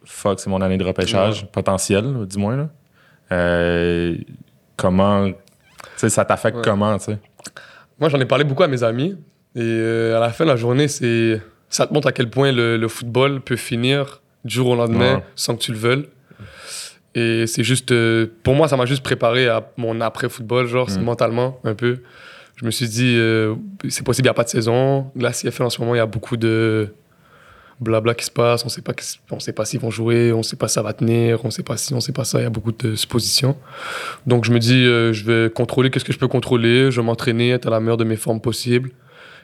fuck, c'est mon année de repêchage potentiel, là, du moins. Là. Euh, comment. Tu sais, ça t'affecte Ouais. comment, tu sais? Moi, j'en ai parlé beaucoup à mes amis. Et euh, à la fin de la journée, c'est ça te montre à quel point le, le football peut finir du jour au lendemain Ouais. sans que tu le veuilles. Et c'est juste. euh, pour moi, ça m'a juste préparé à mon après-football, genre, Mm. mentalement, un peu. Je me suis dit, c'est possible, il n'y a pas de saison. Là, CFL, en ce moment, il y a beaucoup de blabla qui se passe. On sait pas, on sait pas s'ils vont jouer, on sait pas si ça va tenir, on sait pas si, on sait pas ça. Il y a beaucoup de suppositions. Donc, je me dis, euh, je vais contrôler qu'est-ce que je peux contrôler? Je vais m'entraîner, être à la meilleure de mes formes possibles.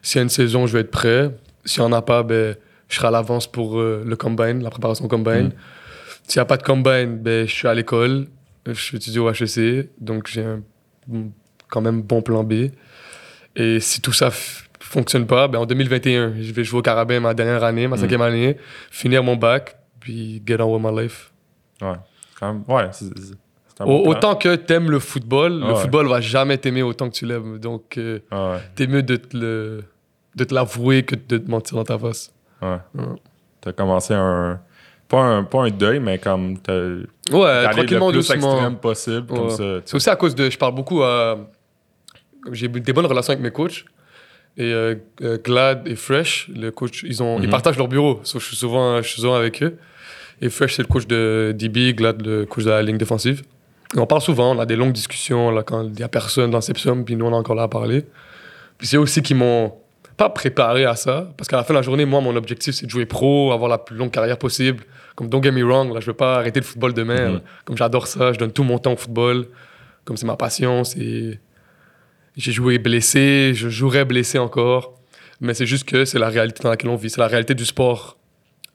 S'il y a une saison, je vais être prêt. S'il n'y en a pas, ben, je serai à l'avance pour euh, le combine, la préparation combine. Mm. S'il n'y a pas de combine, ben, je suis à l'école. Je étudie au HEC. Donc, j'ai un quand même bon plan B. Et si tout ça fonctionne pas, ben, en 2021, je vais jouer au Carabin ma dernière année, ma Mm. cinquième année, finir mon bac, puis get on with my life. Ouais. Quand même, ouais, c'est, c'est- c'est un Au- bon plan. autant que t'aimes le football, le ouais. football va jamais t'aimer autant que tu l'aimes. Donc, euh, ouais, t'es mieux de te, le- de te l'avouer que de te mentir dans ta face. ouais. Ouais. T'as commencé un. Pas un, pas un deuil, mais comme. T'as, Ouais, tranquillement, le plus doucement. extrême possible, comme Ouais. ça. C'est aussi à cause de. Je parle beaucoup à. J'ai des bonnes relations avec mes coachs. Et euh, euh, Glad et Fresh, le coach, ils, ont, ils Mhm. partagent leur bureau. So, je, suis souvent, je suis souvent avec eux. Et Fresh, c'est le coach de DB, Glad, le coach de la ligne défensive. Et on parle souvent, on a des longues discussions là, quand il n'y a personne dans Sepsum, puis nous, on est encore là à parler. Puis c'est eux aussi qui m'ont pas préparé à ça, parce qu'à la fin de la journée, moi, mon objectif, c'est de jouer pro, avoir la plus longue carrière possible. Comme, don't get me wrong, là, je veux pas arrêter le football demain. Mhm. Comme j'adore ça, je donne tout mon temps au football. Comme c'est ma passion, c'est. J'ai joué blessé, je jouerai blessé encore. Mais c'est juste que c'est la réalité dans laquelle on vit. C'est la réalité du sport,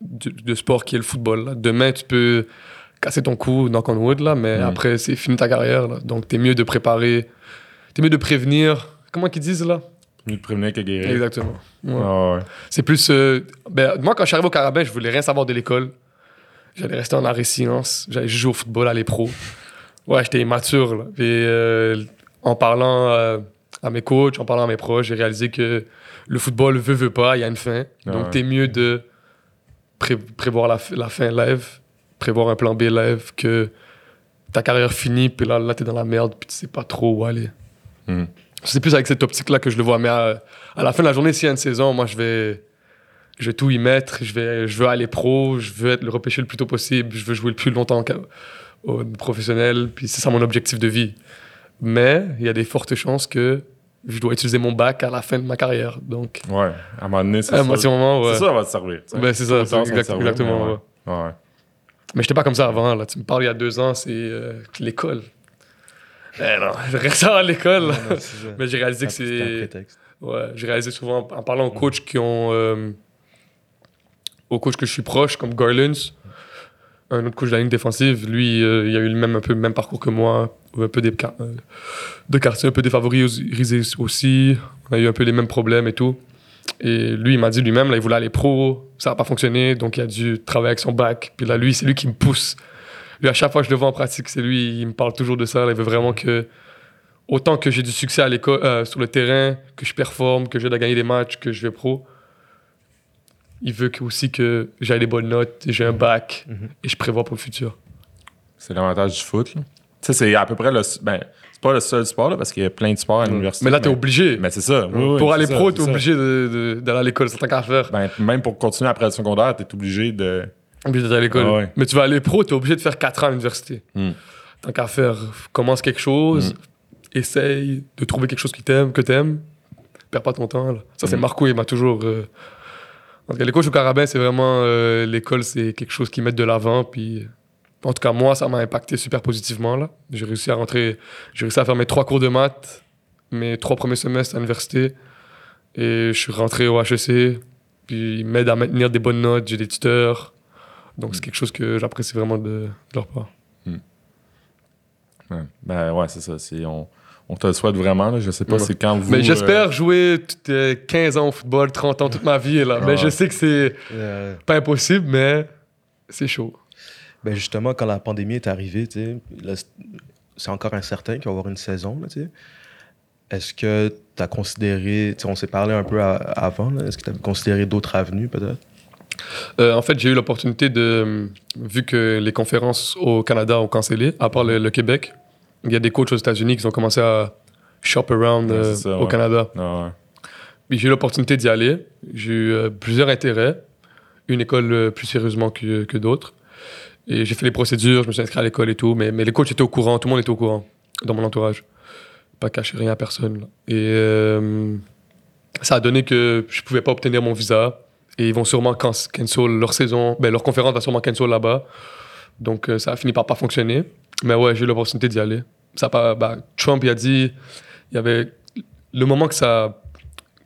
du, du sport qui est le football. là. Demain, tu peux casser ton cou, knock on wood, là, mais Mhm. après, c'est fini ta carrière. Là. Donc, t'es mieux de préparer, t'es mieux de prévenir. Comment qu'ils disent là? Mieux de prévenir que guérir. Exactement. Ouais. Ah ouais. C'est plus. euh, ben, moi, quand je suis arrivé au Carabin, je voulais rien savoir de l'école. J'allais rester en arrêt silence. J'allais jouer au football, aller pro. Ouais, j'étais immature. Là. Euh, en parlant euh, à mes coachs, en parlant à mes proches, j'ai réalisé que le football veut, veut pas, il y a une fin. Ah Donc, ouais. t'es mieux de pré- prévoir la, fin live, prévoir un plan B live, que ta carrière finie, puis là, là t'es dans la merde, puis tu sais pas trop où aller. Hmm. C'est plus avec cette optique-là que je le vois. Mais à, à la fin de la journée, s'il y a une saison, moi, je vais, je vais tout y mettre. Je, vais, je veux aller pro, je veux être le repêcher le plus tôt possible, je veux jouer le plus longtemps qu'à- au professionnel. Puis c'est ça mon objectif de vie. Mais il y a des fortes chances que je dois utiliser mon bac à la fin de ma carrière. Donc, Ouais. À un moment donné, c'est à un ça. petit moment, ouais. C'est ça, ça va te servir. Ben, c'est ça, te exact- servir, exactement. mais ouais. ouais. Ouais. Mais j'étais pas comme ça avant. Là. Tu me parles il y a deux ans, c'est euh, l'école. Eh non, je reste ça à l'école. ça. Mais j'ai réalisé que C'est un c'est. prétexte. Ouais, j'ai réalisé souvent en parlant aux coachs qui ont. euh, aux coachs que je suis proche, comme Garlands, un autre coach de la ligne défensive, lui, euh, il a eu le même, un peu le même parcours que moi, un peu des euh, de quartier un peu défavorisé aussi. On a eu un peu les mêmes problèmes et tout. Et lui, il m'a dit lui-même, là, il voulait aller pro, ça n'a pas fonctionné, donc il a dû travailler avec son bac. Puis là, lui, c'est lui qui me pousse. Lui, à chaque fois que je le vois en pratique, c'est lui, il me parle toujours de ça. là. il veut vraiment que, autant que j'ai du succès à l'école, euh, sur le terrain, que je performe, que j'aide à gagner des matchs, que je vais pro, il veut que- aussi que j'aille des bonnes notes, j'ai un bac, Mhm. et je prévois pour le futur. C'est l'avantage du foot. là. Tu sais, c'est à peu près le. Ben, c'est pas le seul sport, là, parce qu'il y a plein de sports à l'université. Mais là, t'es obligé. Mais c'est ça. oui, pour aller pro, t'es obligé d'aller à l'école, c'est tant qu'à faire. Ben, même pour continuer après le secondaire, t'es obligé de. Obligé d'aller à l'école. Ah ouais. Mais tu vas aller pro, t'es obligé de faire 4 ans à l'université. Hmm. Tant qu'à faire, commence quelque chose, Hmm. essaye de trouver quelque chose qui t'aime, que t'aimes. Perds pas ton temps. là. Ça, c'est Hmm. Marco, il m'a toujours. euh, En tout cas, les coachs au Carabin, c'est vraiment. euh, L'école, c'est quelque chose qu'ils mettent de l'avant. Puis. En tout cas, moi, ça m'a impacté super positivement. là. J'ai réussi à rentrer. J'ai réussi à faire mes trois cours de maths, mes trois premiers semestres à l'université. Et je suis rentré au HEC. Puis ils m'aident à maintenir des bonnes notes. J'ai des tuteurs. Donc, c'est quelque chose que j'apprécie vraiment de, de leur part. Ouais. Ben ouais, c'est ça. c'est- On, on te le souhaite vraiment. Là. Je sais pas Ouais. c'est quand vous. Mais euh, j'espère jouer tout- euh, 15 ans au football, 30 ans toute ma vie. Là. Ah Mais je ouais. sais que c'est pas impossible, mais c'est chaud. Ben justement, quand la pandémie est arrivée, tu sais, là, c'est- encore incertain qu'il va y avoir une saison. là, tu sais. Est-ce que tu as considéré, tu sais, on s'est parlé un peu à- avant, est-ce que tu as considéré d'autres avenues peut-être? Euh, en fait, j'ai eu l'opportunité de. Vu que les conférences au Canada ont cancellé, à part le, le Québec, il y a des coachs aux États-Unis qui ont commencé à shop around Ouais, euh, ça, au ouais. Canada. Ah ouais. J'ai eu l'opportunité d'y aller. J'ai eu euh, plusieurs intérêts. Une école euh, plus sérieusement que, que d'autres. Et j'ai fait les procédures, je me suis inscrit à l'école et tout. Mais, mais les coachs étaient au courant, tout le monde était au courant dans mon entourage. Pas caché rien à personne. Et euh, ça a donné que je pouvais pas obtenir mon visa. Et ils vont sûrement can- cancel leur saison. Ben, leur conférence va sûrement cancel là-bas. Donc euh, ça a fini par pas fonctionner. Mais ouais, j'ai eu l'opportunité d'y aller. Ça pas, bah, Trump, a dit. Il y avait. Le moment que ça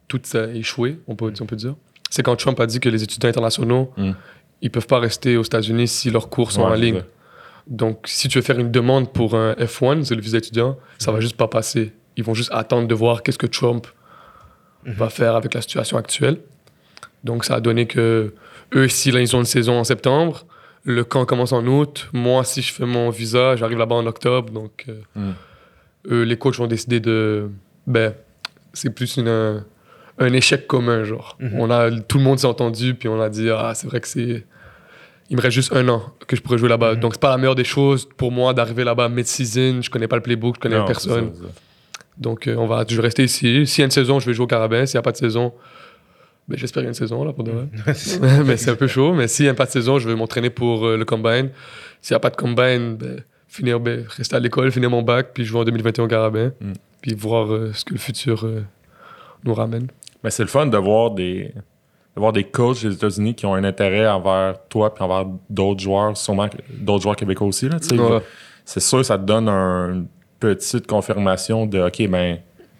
tout a échoué, on peut, on peut dire, c'est quand Trump a dit que les étudiants internationaux, Mm. Ils peuvent pas rester aux États-Unis si leurs cours sont Ouais, en ligne. Donc, si tu veux faire une demande pour un F1, c'est le visa étudiant, ça va juste pas passer. Ils vont juste attendre de voir qu'est-ce que Trump va faire avec la situation actuelle. Donc, ça a donné que eux, si là, ils ont une saison en septembre, le camp commence en août. Moi, si je fais mon visa, j'arrive là-bas en octobre. Donc, euh, Mm. eux, les coachs ont décidé de. Ben, c'est plus une, un, échec commun, genre. Mhm. On a, tout le monde s'est entendu, puis on a dit, ah, c'est vrai que c'est. Il me reste juste un an que je pourrais jouer là-bas. Mhm. Donc, c'est pas la meilleure des choses pour moi d'arriver là-bas mid-season. Je connais pas le playbook, je connais Non, personne. ça. Donc, euh, on va, je vais rester ici. S'il y a une saison, je vais jouer au Carabin. S'il n'y a pas de saison, ben, j'espère qu'il y a une saison, là, pour de vrai. mais c'est un peu chaud. Mais s'il n'y a pas de saison, je vais m'entraîner pour euh, le combine. S'il n'y a pas de combine, ben, finir, ben, rester à l'école, finir mon bac, puis jouer en 2021 au Carabin. Mm. Puis voir euh, ce que le futur nous ramène. Mais c'est le fun de voir des, de voir des coachs des États-Unis qui ont un intérêt envers toi puis envers d'autres joueurs, sûrement d'autres joueurs québécois aussi. Là. Ouais. C'est sûr, ça te donne un- une petite confirmation de OK, ben,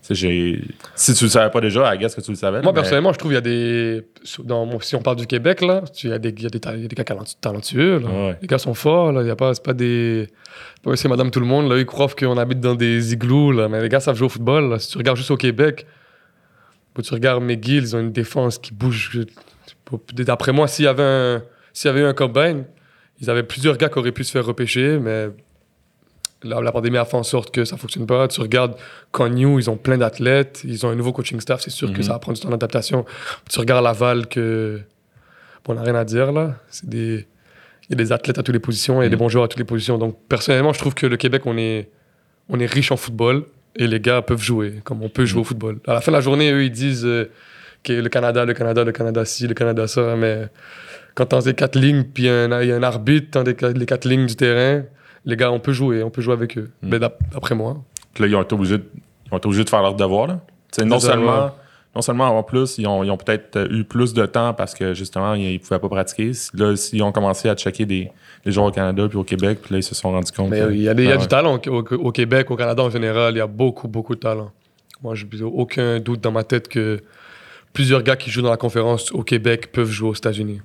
j'ai. Si tu le savais pas déjà, à guess que tu le savais. Moi, mais- personnellement, je trouve qu'il y a des. dans mon- si on parle du Québec, là, il y, a des- il y a des ta- il y a des gars talentu- talentueux. là. Ouais. Les gars sont forts, là. Il y a pas, c'est pas des. Et madame tout le monde, là. Ils croient qu'on habite dans des igloos, là. Mais les gars savent jouer au football, là. Si tu regardes juste au Québec, quand tu regardes McGill, ils ont une défense qui bouge. D'après moi, s'il y avait un. S'il y avait eu un combine, ils avaient plusieurs gars qui auraient pu se faire repêcher, mais la, la pandémie a fait en sorte que ça fonctionne pas. Tu regardes Connew, ils ont plein d'athlètes, ils ont un nouveau coaching staff, c'est sûr que Mhm. ça va prendre du temps d'adaptation. Tu regardes Laval, que. Bon, on n'a rien à dire là. C'est des. Il y a des athlètes à toutes les positions, il y a des Mhm. bons joueurs à toutes les positions. Donc, personnellement, je trouve que le Québec, on est, on est riche en football et les gars peuvent jouer, comme on peut jouer au football. À la fin de la journée, eux, ils disent euh, que le Canada, le Canada, le Canada ci, le Canada ça, mais quand t'as les quatre lignes, puis il y, a un- il y a un arbitre dans les quatre- lignes du terrain, les gars, on peut jouer, on peut jouer avec eux. Mhm. Mais d'ap- d'après moi. Là, ils ont été obligés de, ils ont été obligés de faire leur devoir. Là. Non seulement non seulement avoir plus, ils ont, ils ont peut-être eu plus de temps parce que justement, ils ne pouvaient pas pratiquer. Là, ils ont commencé à checker des, les joueurs au Canada puis au Québec, puis là, ils se sont rendus compte. Mais il y a, des- il y a Ah du talent au, Québec, au Canada en général. Il y a beaucoup, beaucoup de talent. Moi, je n'ai aucun doute dans ma tête que plusieurs gars qui jouent dans la conférence au Québec peuvent jouer aux États-Unis.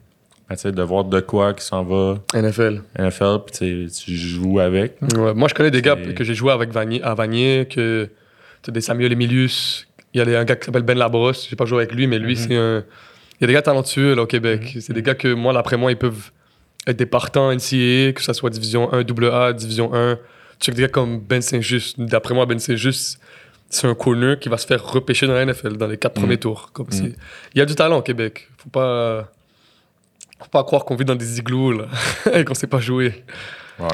Ben, tu sais, de voir de quoi qui s'en va NFL. NFL, puis tu joues avec. Ouais, moi, je connais des gars que j'ai joué avec Vanier, à Vanier, que des Samuel Emilius. Il y a un gars qui s'appelle Ben Labrosse. J'ai pas joué avec lui, mais lui, c'est un. Il y a des gars talentueux là, au Québec. C'est des gars que moi, d'après moi, ils peuvent des partants NCAA, que ce soit Division 1, AA, Division 1. Tu sais, que des gars comme Ben Saint-Just. D'après moi, Ben Saint-Just, c'est un corner qui va se faire repêcher dans la NFL dans les quatre premiers tours. Comme c'est- Il y a du talent au Québec. Faut pas. Faut pas croire qu'on vit dans des igloos là, et qu'on sait pas jouer. Ouais.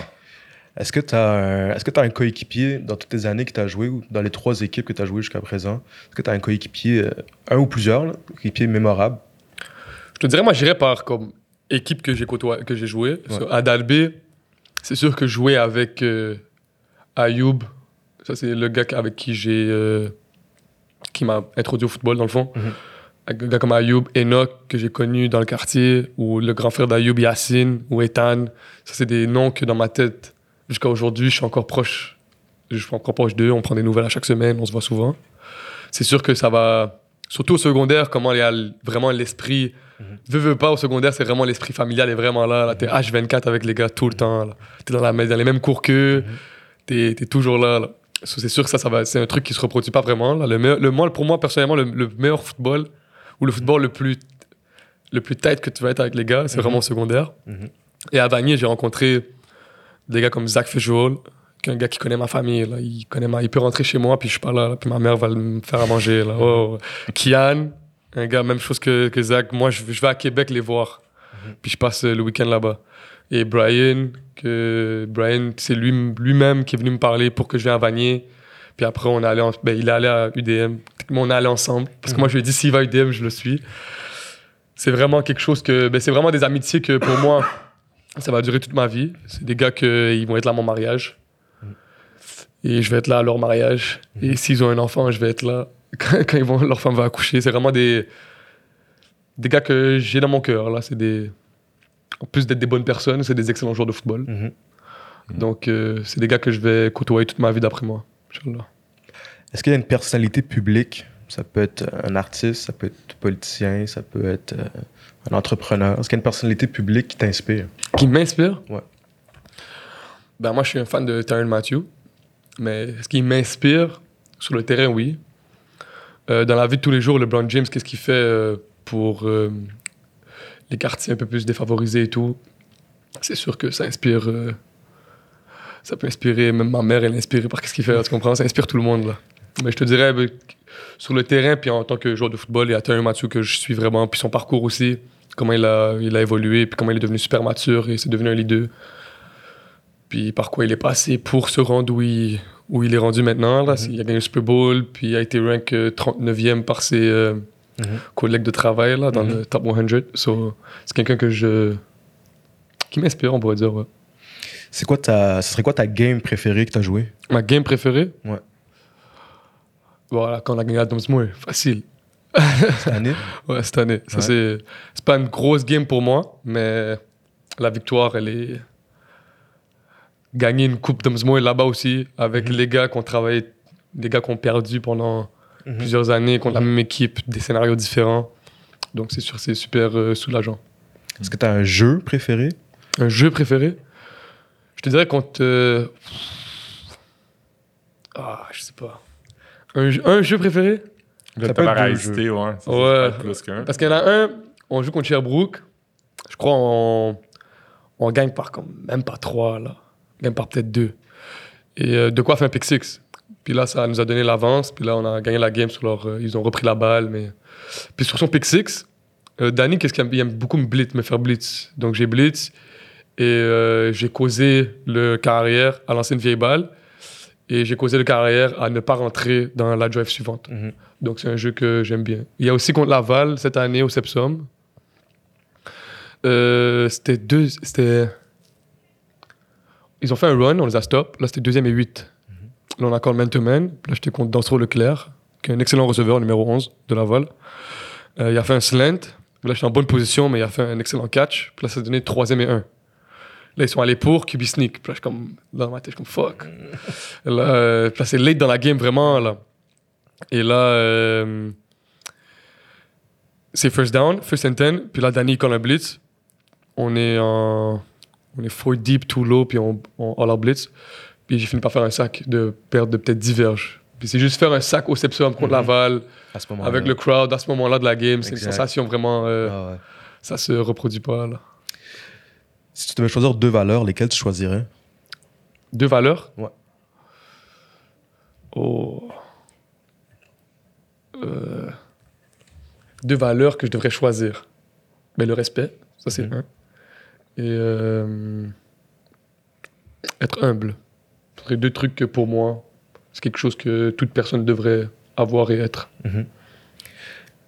Est-ce que tu as, un- est-ce que t'as un coéquipier dans toutes tes années que tu as joué, ou dans les trois équipes que tu as joué jusqu'à présent? Est-ce que tu as un coéquipier, euh, un ou plusieurs, là, coéquipier mémorable? Je te dirais, moi, j'irais par comme équipe que j'ai côtoyé, que j'ai joué. Ouais. À Dalbé, c'est sûr que jouer avec euh, Ayoub, ça c'est le gars avec qui j'ai euh, qui m'a introduit au football dans le fond. Mhm. Un gars comme Ayoub, Enoch que j'ai connu dans le quartier, ou le grand frère d'Ayoub, Yacine, ou Ethan. Ça c'est des noms que dans ma tête, jusqu'à aujourd'hui, je suis encore proche. Je suis encore proche d'eux. On prend des nouvelles à chaque semaine, on se voit souvent. C'est sûr que ça va, surtout au secondaire, comment il y a vraiment l'esprit Veux, veux pas, au secondaire, c'est vraiment l'esprit familial est vraiment là. là. T'es H24 avec les gars tout le temps. là. T'es dans, la, dans les mêmes cours qu'eux. T'es es toujours là. c'est sûr que ça, ça va, c'est un truc qui se reproduit pas vraiment. là. Le, meilleur- le, pour moi, personnellement, le, le meilleur football, ou le football le plus, le plus tight que tu vas être avec les gars, c'est Mhm. vraiment au secondaire. Mhm. Et à Vanier, j'ai rencontré des gars comme Zach Fischol, qui est un gars qui connaît ma famille. Là. Il, connaît ma, il peut rentrer chez moi, puis je suis pas là, là, puis ma mère va me faire à manger. Là. Oh, oh. Kian, un gars, même chose que, que Zach. Moi, je, je vais à Québec les voir. Puis je passe le week-end là-bas. Et Brian, que Brian, c'est lui, lui-même qui est venu me parler pour que je vienne à Vanier. Puis après, on est allé en- ben, il est allé à UDM. On est allé ensemble. Parce que moi, je lui ai dit, s'il va à UDM, je le suis. C'est vraiment quelque chose que. Ben, c'est vraiment des amitiés que pour moi, ça va durer toute ma vie. C'est des gars qui vont être là à mon mariage. Et je vais être là à leur mariage. Et s'ils ont un enfant, je vais être là quand, quand ils vont, leur femme va accoucher. C'est vraiment des, des gars que j'ai dans mon cœur. Là. C'est des, en plus d'être des bonnes personnes, c'est des excellents joueurs de football. Mhm. Donc, euh, c'est des gars que je vais côtoyer toute ma vie d'après moi. Est-ce qu'il y a une personnalité publique? Ça peut être un artiste, ça peut être politicien, ça peut être euh, un entrepreneur. Est-ce qu'il y a une personnalité publique qui t'inspire? Qui m'inspire? Ouais. Ben, moi, je suis un fan de Tyron Matthew. Mais ce qui m'inspire, sur le terrain, oui. Euh, dans la vie de tous les jours, LeBron James, qu'est-ce qu'il fait euh, pour euh, les quartiers un peu plus défavorisés et tout? C'est sûr que ça inspire. ça peut inspirer, même ma mère, elle est inspirée par ce qu'il fait, tu comprends? Ça inspire tout le monde, là. Mais je te dirais, ben, sur le terrain, puis en tant que joueur de football, il y a Tyron Matthew que je suis vraiment, puis son parcours aussi, comment il a, il a évolué, puis comment il est devenu super mature et c'est devenu un leader. Puis par quoi il est passé pour se rendre où il, où il est rendu maintenant. Là. Il a gagné le Super Bowl, puis il a été rank euh, 39e par ses euh, Mhm. collègues de travail là, dans Mhm. le top 100. So, c'est quelqu'un que je... qui m'inspire, on pourrait dire. ouais. C'est quoi ta, ce serait quoi ta game préférée que tu as joué? Ma game préférée? Ouais. Voilà, quand on a gagné la Moore, facile. cette année? Ouais, cette année. Ouais. c'est pas une grosse game pour moi, mais la victoire, elle est. Gagner une coupe Dunsmore là-bas aussi, avec les gars qui ont travaillé, les gars qui ont perdu pendant Mhm. plusieurs années contre la même équipe, des scénarios différents. Donc, c'est sûr, c'est super euh, soulageant. Est-ce que tu as un jeu préféré? Un jeu préféré? Je te dirais contre. euh, Ah, je sais pas. Un, jeu- un jeu préféré? Ça peut être ouais. Ça, Ouais. plus qu'un. Parce qu'il y en a un, on joue contre Sherbrooke. Je crois on, on gagne par comme, même pas trois, là. Gagne par peut-être deux. Et euh, de quoi faire un pick six. Puis là, ça nous a donné l'avance. Puis là, on a gagné la game sur leur. euh, ils ont repris la balle. Mais... Puis sur son pick six, euh, Danny, qu'est-ce qu'il aime? Il aime beaucoup me blitz, me faire blitz. Donc j'ai blitz. Et euh, j'ai causé le carrière à lancer une vieille balle. Et j'ai causé le carrière à ne pas rentrer dans la drive suivante. Mhm. Donc c'est un jeu que j'aime bien. Il y a aussi contre Laval cette année au Sepsum. C'était deux. C'était. Ils ont fait un run, on les a stop. Là, c'était deuxième et huit. Là, on a encore le man-to-man. Là, j'étais contre Dansereau Leclerc, qui est un excellent receveur, numéro 11 de Laval. Euh, il a fait un slant. Là, j'étais en bonne position, mais il a fait un excellent catch. Puis là, ça a donné troisième et un. Là, ils sont allés pour QB sneak. Puis là, je suis comme, dans ma tête, je suis comme fuck. Là, euh, là, c'est late dans la game, vraiment. Là. Et là, euh, c'est first down, first and ten. Puis là, Danny, quand on a blitz, on est en. On est four deep, tout low, puis on, on all out blitz. Puis j'ai fini par faire un sac de perte de peut-être 10 verges. Puis c'est juste faire un sac au Sepsum contre Laval, À ce moment-là. avec le crowd à ce moment-là de la game. C'est une sensation vraiment. euh, Ah ouais. Ça se reproduit pas, là. Si tu devais choisir deux valeurs, lesquelles tu choisirais? Deux valeurs? Ouais. Oh. Euh, Deux valeurs que je devrais choisir. Ben, le respect, ça c'est Mhm. un. Et euh, être humble. Ce serait deux trucs que pour moi, c'est quelque chose que toute personne devrait avoir et être.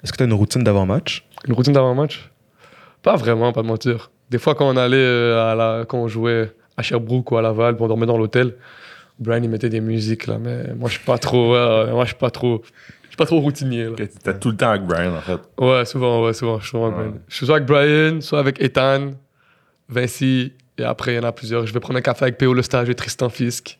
Est-ce que tu as une routine d'avant-match Une routine d'avant-match Pas vraiment, pas de mentir. Des fois, quand on allait euh, à la, quand on jouait à Sherbrooke ou à Laval, puis on dormait dans l'hôtel, Brian il mettait des musiques là, mais moi je suis pas trop, ouais, moi je suis pas trop, je suis pas trop routinier là. T'étais tout le temps avec Brian, en fait. Ouais, souvent, ouais, souvent, je suis souvent avec Ouais. Brian. Je suis soit avec Brian, soit avec Ethan, Vinci, et après il y en a plusieurs. Je vais prendre un café avec P.O. Le Stage et Tristan Fisk.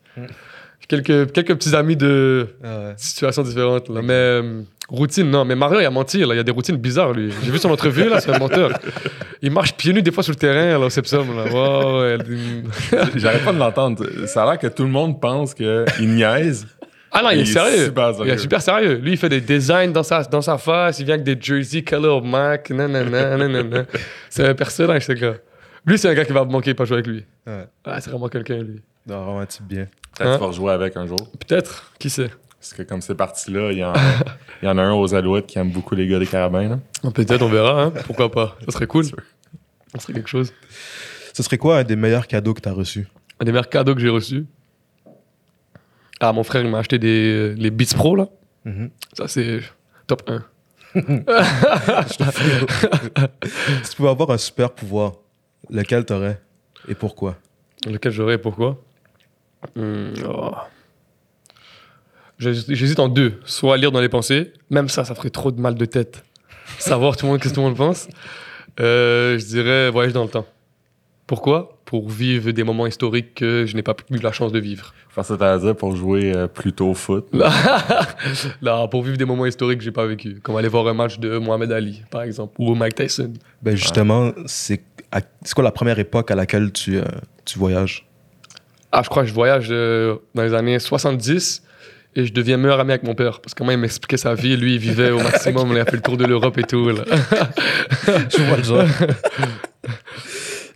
Quelques, quelques petits amis de situations différentes. Là. Mais euh, routine, non. Mais Mario, il a menti. Là. Il y a des routines bizarres, lui. J'ai vu son entrevue, là, c'est un menteur. Il marche pieds nus des fois sur le terrain, là, au Sepsum. Là. Ouais. J'arrête pas de l'entendre. Ça a l'air que tout le monde pense qu'il niaise. Ah non, il est, Il est sérieux. super Il est super sérieux. Lui, il fait des designs dans sa, dans sa face. Il vient avec des jerseys color Mac. Nanana, nanana. C'est un personnage, ce gars. Lui, c'est un gars qui va me manquer pas jouer avec lui. Ouais. Ah, c'est vraiment quelqu'un, lui. Non, vraiment un type bien. Peut-être Hein? que tu vas rejouer avec un jour. Peut-être. Qui sait? Parce que comme c'est parti là, il y, en, il y en a un aux Alouettes qui aime beaucoup les gars des Carabins. Là. Ah, Peut-être, on verra. hein. Pourquoi pas Ça serait cool. Ça serait quelque chose. Ce serait quoi un des meilleurs cadeaux que tu as reçus Un des meilleurs cadeaux que j'ai reçus. Ah, mon frère, il m'a acheté des, les Beats Pro, là. Mhm. Ça, c'est top 1. Si tu pouvais avoir un super pouvoir, lequel t'aurais et pourquoi? Lequel j'aurais, pourquoi? Hmm, oh. J'hésite en deux. Soit lire dans les pensées, même ça, ça ferait trop de mal de tête. Savoir tout le monde, qu'est-ce que tout le monde pense. Euh, je dirais voyage dans le temps. Pourquoi? Pour vivre des moments historiques que je n'ai pas eu la chance de vivre. Faire ça à dire pour jouer euh, plutôt au foot. Là, pour vivre des moments historiques que j'ai pas vécu. Comme aller voir un match de Mohamed Ali, par exemple, ou Mike Tyson. Ben justement, c'est c'est quoi la première époque à laquelle tu, euh, tu voyages? Ah, je crois que je voyage euh, dans les années 70 et je deviens meilleur ami avec mon père. Parce que moi, il m'expliquait sa vie. Lui, il vivait au maximum. il a fait le tour de l'Europe et tout. là. Je vois le genre.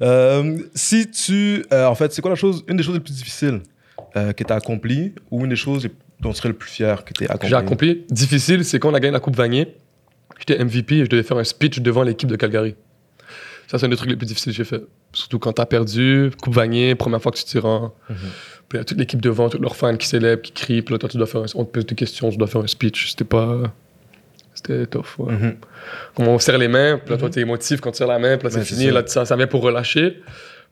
Euh, si tu. en fait, c'est quoi la chose, une des choses les plus difficiles que tu as accompli ou une des choses dont tu serais le plus fier que tu aies accompli? J'ai accompli. Difficile, c'est quand on a gagné la Coupe Vanier. J'étais MVP et je devais faire un speech devant l'équipe de Calgary. Ça, c'est un des trucs les plus difficiles que j'ai fait. Surtout quand t'as perdu, Coupe Vanier, première fois que tu rends. Mhm. Puis il y a toute l'équipe devant, tous leurs fans qui célèbrent, qui crient. Puis là, toi, tu dois faire un... on te pose des questions, tu dois faire un speech. C'était pas. C'était tough. Ouais. Mhm. Comme on serre les mains, puis là, toi, t'es émotif quand tu serres la main, puis là, c'est Ouais, c'est fini, ça. là, ça, ça vient pour relâcher.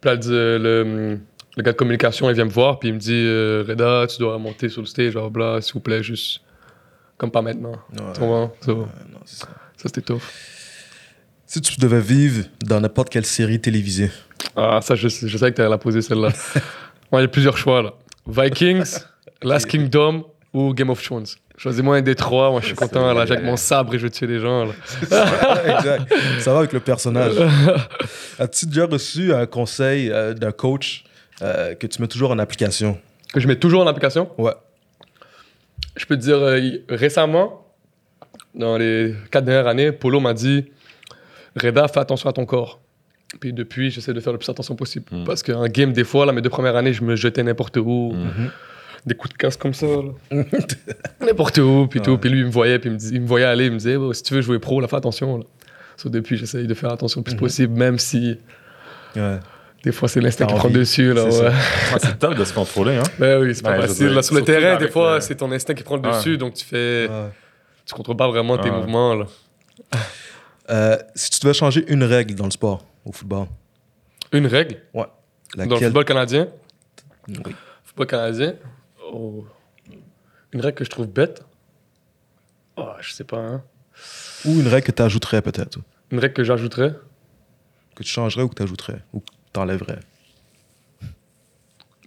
Puis là, le, le, le gars de communication, il vient me voir, puis il me dit euh, Reda, tu dois monter sur le stage, bla, bla, s'il vous plaît, juste comme pas maintenant. Ouais. Tu? Ça, Ouais, ça. ça, c'était tough. Si tu devais vivre dans n'importe quelle série télévisée, Ah, ça, je, je savais que tu allais la poser, celle-là. Moi, il y a plusieurs choix, là. Vikings, Last Kingdom ou Game of Thrones. Choisis-moi un des trois, moi, je suis content, là, j'ai mon sabre et je vais tuer des gens, là. exact. Ça va avec le personnage. As-tu déjà reçu un conseil euh, d'un coach euh, que tu mets toujours en application? Que je mets toujours en application? Ouais. Je peux te dire, euh, récemment, dans les quatre dernières années, Polo m'a dit Reda, fais attention à ton corps. Puis depuis, j'essaie de faire le plus attention possible. Mm. Parce qu'en game, des fois, là, mes deux premières années, je me jetais n'importe où. Mm. Des coups de casse comme ça. n'importe où, puis tout. Puis lui, il me voyait, puis il me, dis- il me voyait aller, il me disait Oh, si tu veux jouer pro, là, fais attention. Là. So, depuis, j'essaie de faire attention le plus Mhm. possible, même si Ouais. des fois, c'est l'instinct qui prend dessus. Là, C'est ouais. C'est top de se contrôler. Hein? Ben oui, c'est pas Ouais, facile. Là, sur le terrain, des fois, le- c'est ton instinct qui prend le Ouais. dessus, donc tu fais. Ouais. Tu contrôles pas vraiment tes Ouais. mouvements. Là. Euh, si tu devais changer une règle dans le sport, au football, Une règle? Ouais. dans le football canadien? Oui. Football canadien? oh, Une règle que je trouve bête? Oh, je sais pas, hein. Ou une règle que tu ajouterais peut-être Une règle que j'ajouterais? Que tu changerais ou que tu ajouterais Ou que tu enlèverais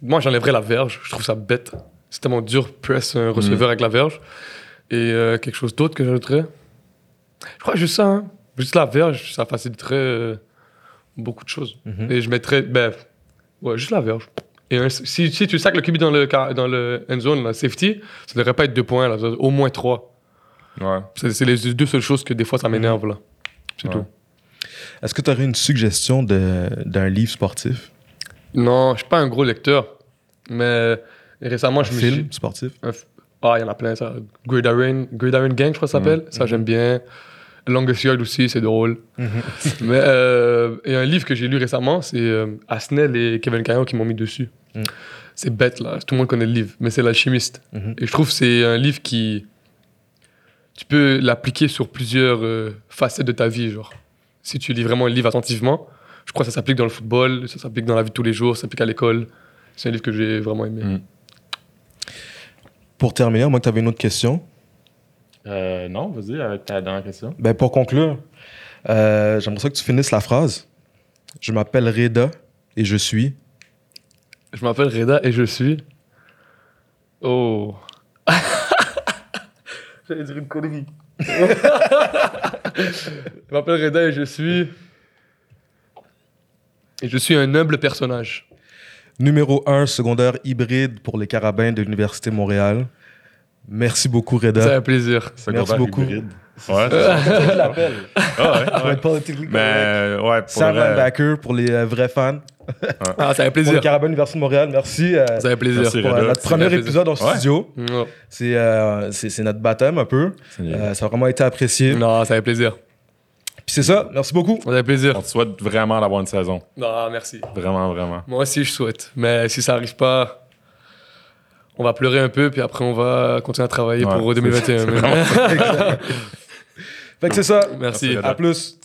Moi, j'enlèverais la verge. Je trouve ça bête. C'est tellement dur, press un receveur avec la verge. Et euh, quelque chose d'autre que j'ajouterais? Je crois juste ça, hein. Juste la verge, ça faciliterait euh, beaucoup de choses. Mhm. Et je mettrais, ben, ouais, juste la verge. Et un- si, si tu sacs le QB dans le, dans le end zone, la safety, ça devrait pas être deux points, là, au moins trois. Ouais. C'est les deux seules choses que des fois ça m'énerve, là. C'est Ouais. tout. Est-ce que tu aurais une suggestion d'un livre sportif? Non, je suis pas un gros lecteur. Mais récemment, Un je me suis. film sportif? Ah, il y en a plein, ça. Gridiron, Gridiron Gang, je crois que ça s'appelle. Ça, j'aime bien. Longest Yard aussi, c'est drôle. Mais euh, et un livre que j'ai lu récemment, c'est euh, Asnel et Kevin Caillon qui m'ont mis dessus. Mm. C'est bête, là. Tout le monde connaît le livre, mais c'est L'Alchimiste. Mhm. Et je trouve que c'est un livre qui. Tu peux l'appliquer sur plusieurs euh, facettes de ta vie, genre. Si tu lis vraiment le livre attentivement, je crois que ça s'applique dans le football, ça s'applique dans la vie de tous les jours, ça s'applique à l'école. C'est un livre que j'ai vraiment aimé. Mm. Pour terminer, moi, tu avais une autre question. Euh, non, vas-y avec ta dernière question. Ben, pour conclure, euh, j'aimerais ça que tu finisses la phrase. Je m'appelle Reda et je suis. Je m'appelle Reda et je suis. Oh. J'allais dire une connerie. je m'appelle Reda et je suis. Et je suis un humble personnage. Numéro 1, secondaire hybride pour les carabins de l'Université Montréal. Merci beaucoup, C'est Reda. un plaisir. Secondaire beaucoup. hybride. Ouais, c'est ça. Ah ouais, ouais. Mais, Mais ouais, pour Sam vrai, Linebacker pour les euh, vrais fans. Ah, c'est un plaisir. carabins de Montréal, merci. euh, C'est un plaisir. Merci. pour euh, notre C'est premier épisode en studio. C'est euh, c'est- c'est notre baptême un peu. c'est. Euh, ça a vraiment été apprécié. non c'est un plaisir. Puis c'est ça, merci beaucoup. C'est un plaisir. On te souhaite vraiment d'avoir une saison. Non, merci. Vraiment, vraiment. Moi aussi, je souhaite. Mais si ça arrive pas, on va pleurer un peu, puis après, on va continuer à travailler Ouais, pour c'est- 2021. c'est vraiment Fait que c'est ça. Merci. À plus.